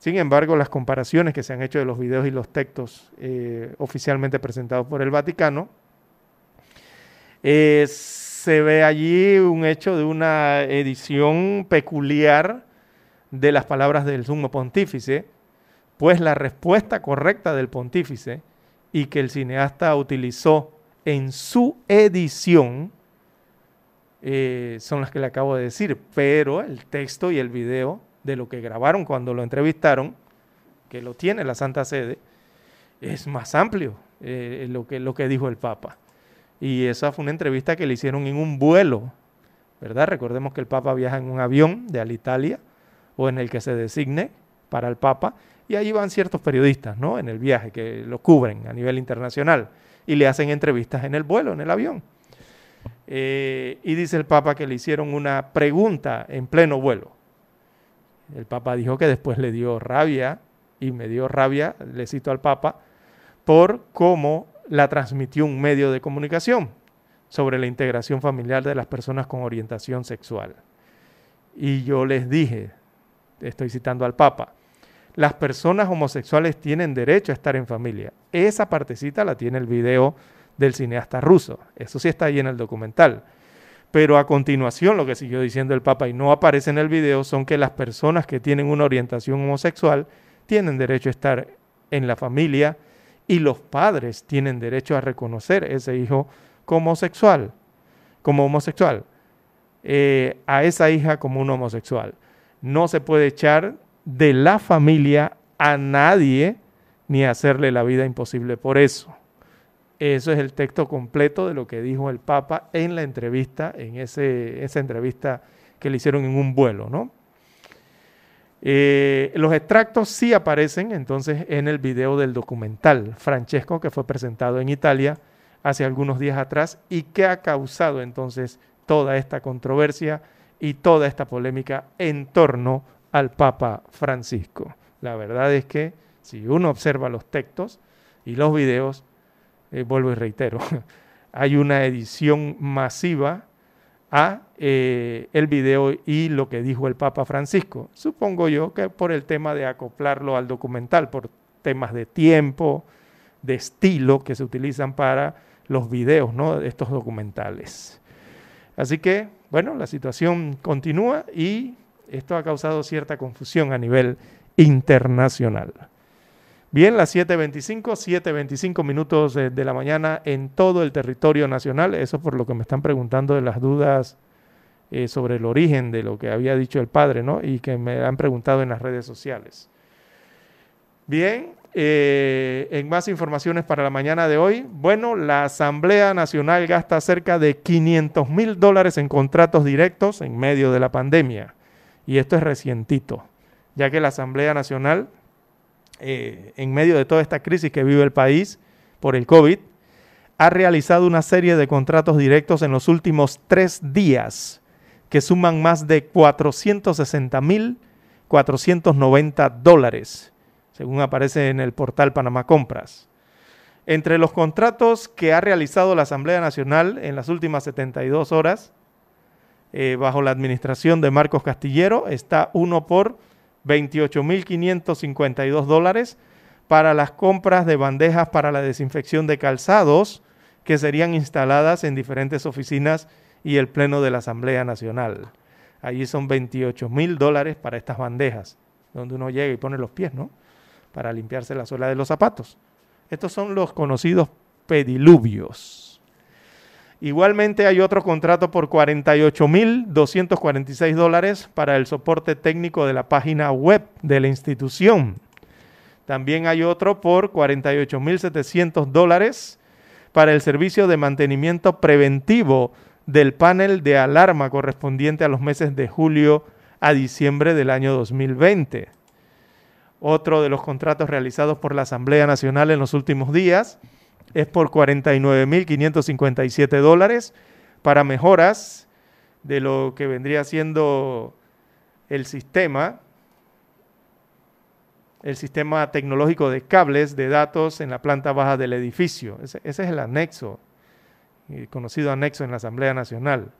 [SPEAKER 1] Sin embargo, las comparaciones que se han hecho de los videos y los textos eh, oficialmente presentados por el Vaticano es se ve allí un hecho de una edición peculiar de las palabras del sumo pontífice, pues la respuesta correcta del pontífice y que el cineasta utilizó en su edición eh, son las que le acabo de decir, pero el texto y el video de lo que grabaron cuando lo entrevistaron, que lo tiene la Santa Sede, es más amplio eh, lo, que, lo que dijo el Papa. Y esa fue una entrevista que le hicieron en un vuelo, ¿verdad? Recordemos que el Papa viaja en un avión de Alitalia o en el que se designe para el Papa y ahí van ciertos periodistas, ¿no? En el viaje que lo cubren a nivel internacional y le hacen entrevistas en el vuelo, en el avión. Eh, y dice el Papa que le hicieron una pregunta en pleno vuelo. El Papa dijo que después le dio rabia, y me dio rabia, le cito al Papa, por cómo la transmitió un medio de comunicación sobre la integración familiar de las personas con orientación sexual. Y yo les dije, estoy citando al Papa, las personas homosexuales tienen derecho a estar en familia. Esa partecita la tiene el video del cineasta ruso. Eso sí está ahí en el documental. Pero a continuación lo que siguió diciendo el Papa y no aparece en el video son que las personas que tienen una orientación homosexual tienen derecho a estar en la familia y los padres tienen derecho a reconocer ese hijo como homosexual, como homosexual, eh, a esa hija como un homosexual. No se puede echar de la familia a nadie ni hacerle la vida imposible por eso. Eso es el texto completo de lo que dijo el Papa en la entrevista, en ese, esa entrevista que le hicieron en un vuelo, ¿no? Eh, los extractos sí aparecen entonces en el video del documental Francesco que fue presentado en Italia hace algunos días atrás y que ha causado entonces toda esta controversia y toda esta polémica en torno al Papa Francisco. La verdad es que si uno observa los textos y los videos, eh, vuelvo y reitero, hay una edición masiva a eh, el video y lo que dijo el Papa Francisco. Supongo yo que por el tema de acoplarlo al documental, por temas de tiempo, de estilo que se utilizan para los videos ¿no? de estos documentales. Así que, bueno, la situación continúa y esto ha causado cierta confusión a nivel internacional. Bien, las 7.25, 7.25 minutos de, de, la mañana en todo el territorio nacional. Eso por lo que me están preguntando de las dudas eh, sobre el origen de lo que había dicho el padre, ¿no? Y que me han preguntado en las redes sociales. Bien, eh, en más informaciones para la mañana de hoy. Bueno, la Asamblea Nacional gasta cerca de 500 mil dólares en contratos directos en medio de la pandemia. Y esto es recientito, ya que la Asamblea Nacional eh, en medio de toda esta crisis que vive el país por el COVID, ha realizado una serie de contratos directos en los últimos tres días que suman más de 460.490 dólares, según aparece en el portal Panamá Compras. Entre los contratos que ha realizado la Asamblea Nacional en las últimas 72 horas, eh, bajo la administración de Marcos Castillero, está uno por 28.552 dólares para las compras de bandejas para la desinfección de calzados que serían instaladas en diferentes oficinas y el Pleno de la Asamblea Nacional. Allí son 28 mil dólares para estas bandejas, donde uno llega y pone los pies, ¿no? Para limpiarse la suela de los zapatos. Estos son los conocidos pediluvios. Igualmente hay otro contrato por 48.246 dólares para el soporte técnico de la página web de la institución. También hay otro por 48.700 dólares para el servicio de mantenimiento preventivo del panel de alarma correspondiente a los meses de julio a diciembre del año 2020. Otro de los contratos realizados por la Asamblea Nacional en los últimos días es por 49.557 dólares para mejoras de lo que vendría siendo el sistema, el sistema tecnológico de cables de datos en la planta baja del edificio. Ese, es el anexo, el conocido anexo en la Asamblea Nacional.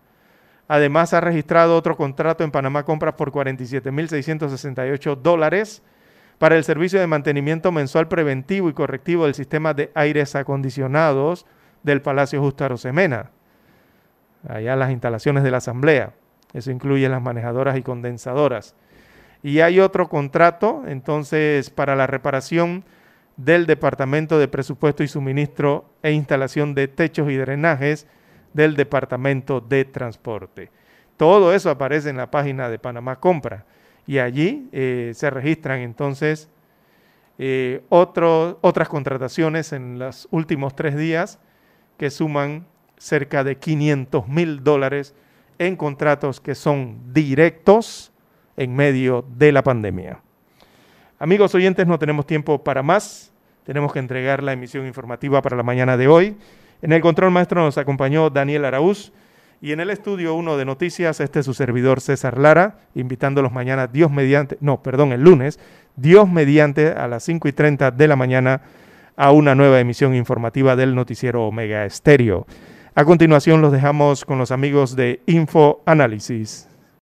[SPEAKER 1] Además, ha registrado otro contrato en Panamá Compras por 47.668 dólares para el servicio de mantenimiento mensual preventivo y correctivo del sistema de aires acondicionados del Palacio Justo Arosemena, allá las instalaciones de la Asamblea. Eso incluye las manejadoras y condensadoras. Y hay otro contrato, entonces, para la reparación del Departamento de Presupuesto y Suministro e instalación de techos y drenajes del Departamento de Transporte. Todo eso aparece en la página de Panamá Compra y allí eh, se registran entonces eh, otras contrataciones en los últimos tres días que suman cerca de 500 mil dólares en contratos que son directos en medio de la pandemia. Amigos oyentes, no tenemos tiempo para más. Tenemos que entregar la emisión informativa para la mañana de hoy. En el control maestro nos acompañó Daniel Araúz. Y en el estudio 1 de noticias, este es su servidor César Lara, invitándolos mañana, Dios mediante, no, perdón, el lunes, Dios mediante a las 5 y 30 de la mañana a una nueva emisión informativa del noticiero Omega Estéreo. A continuación los dejamos con los amigos de Info Análisis.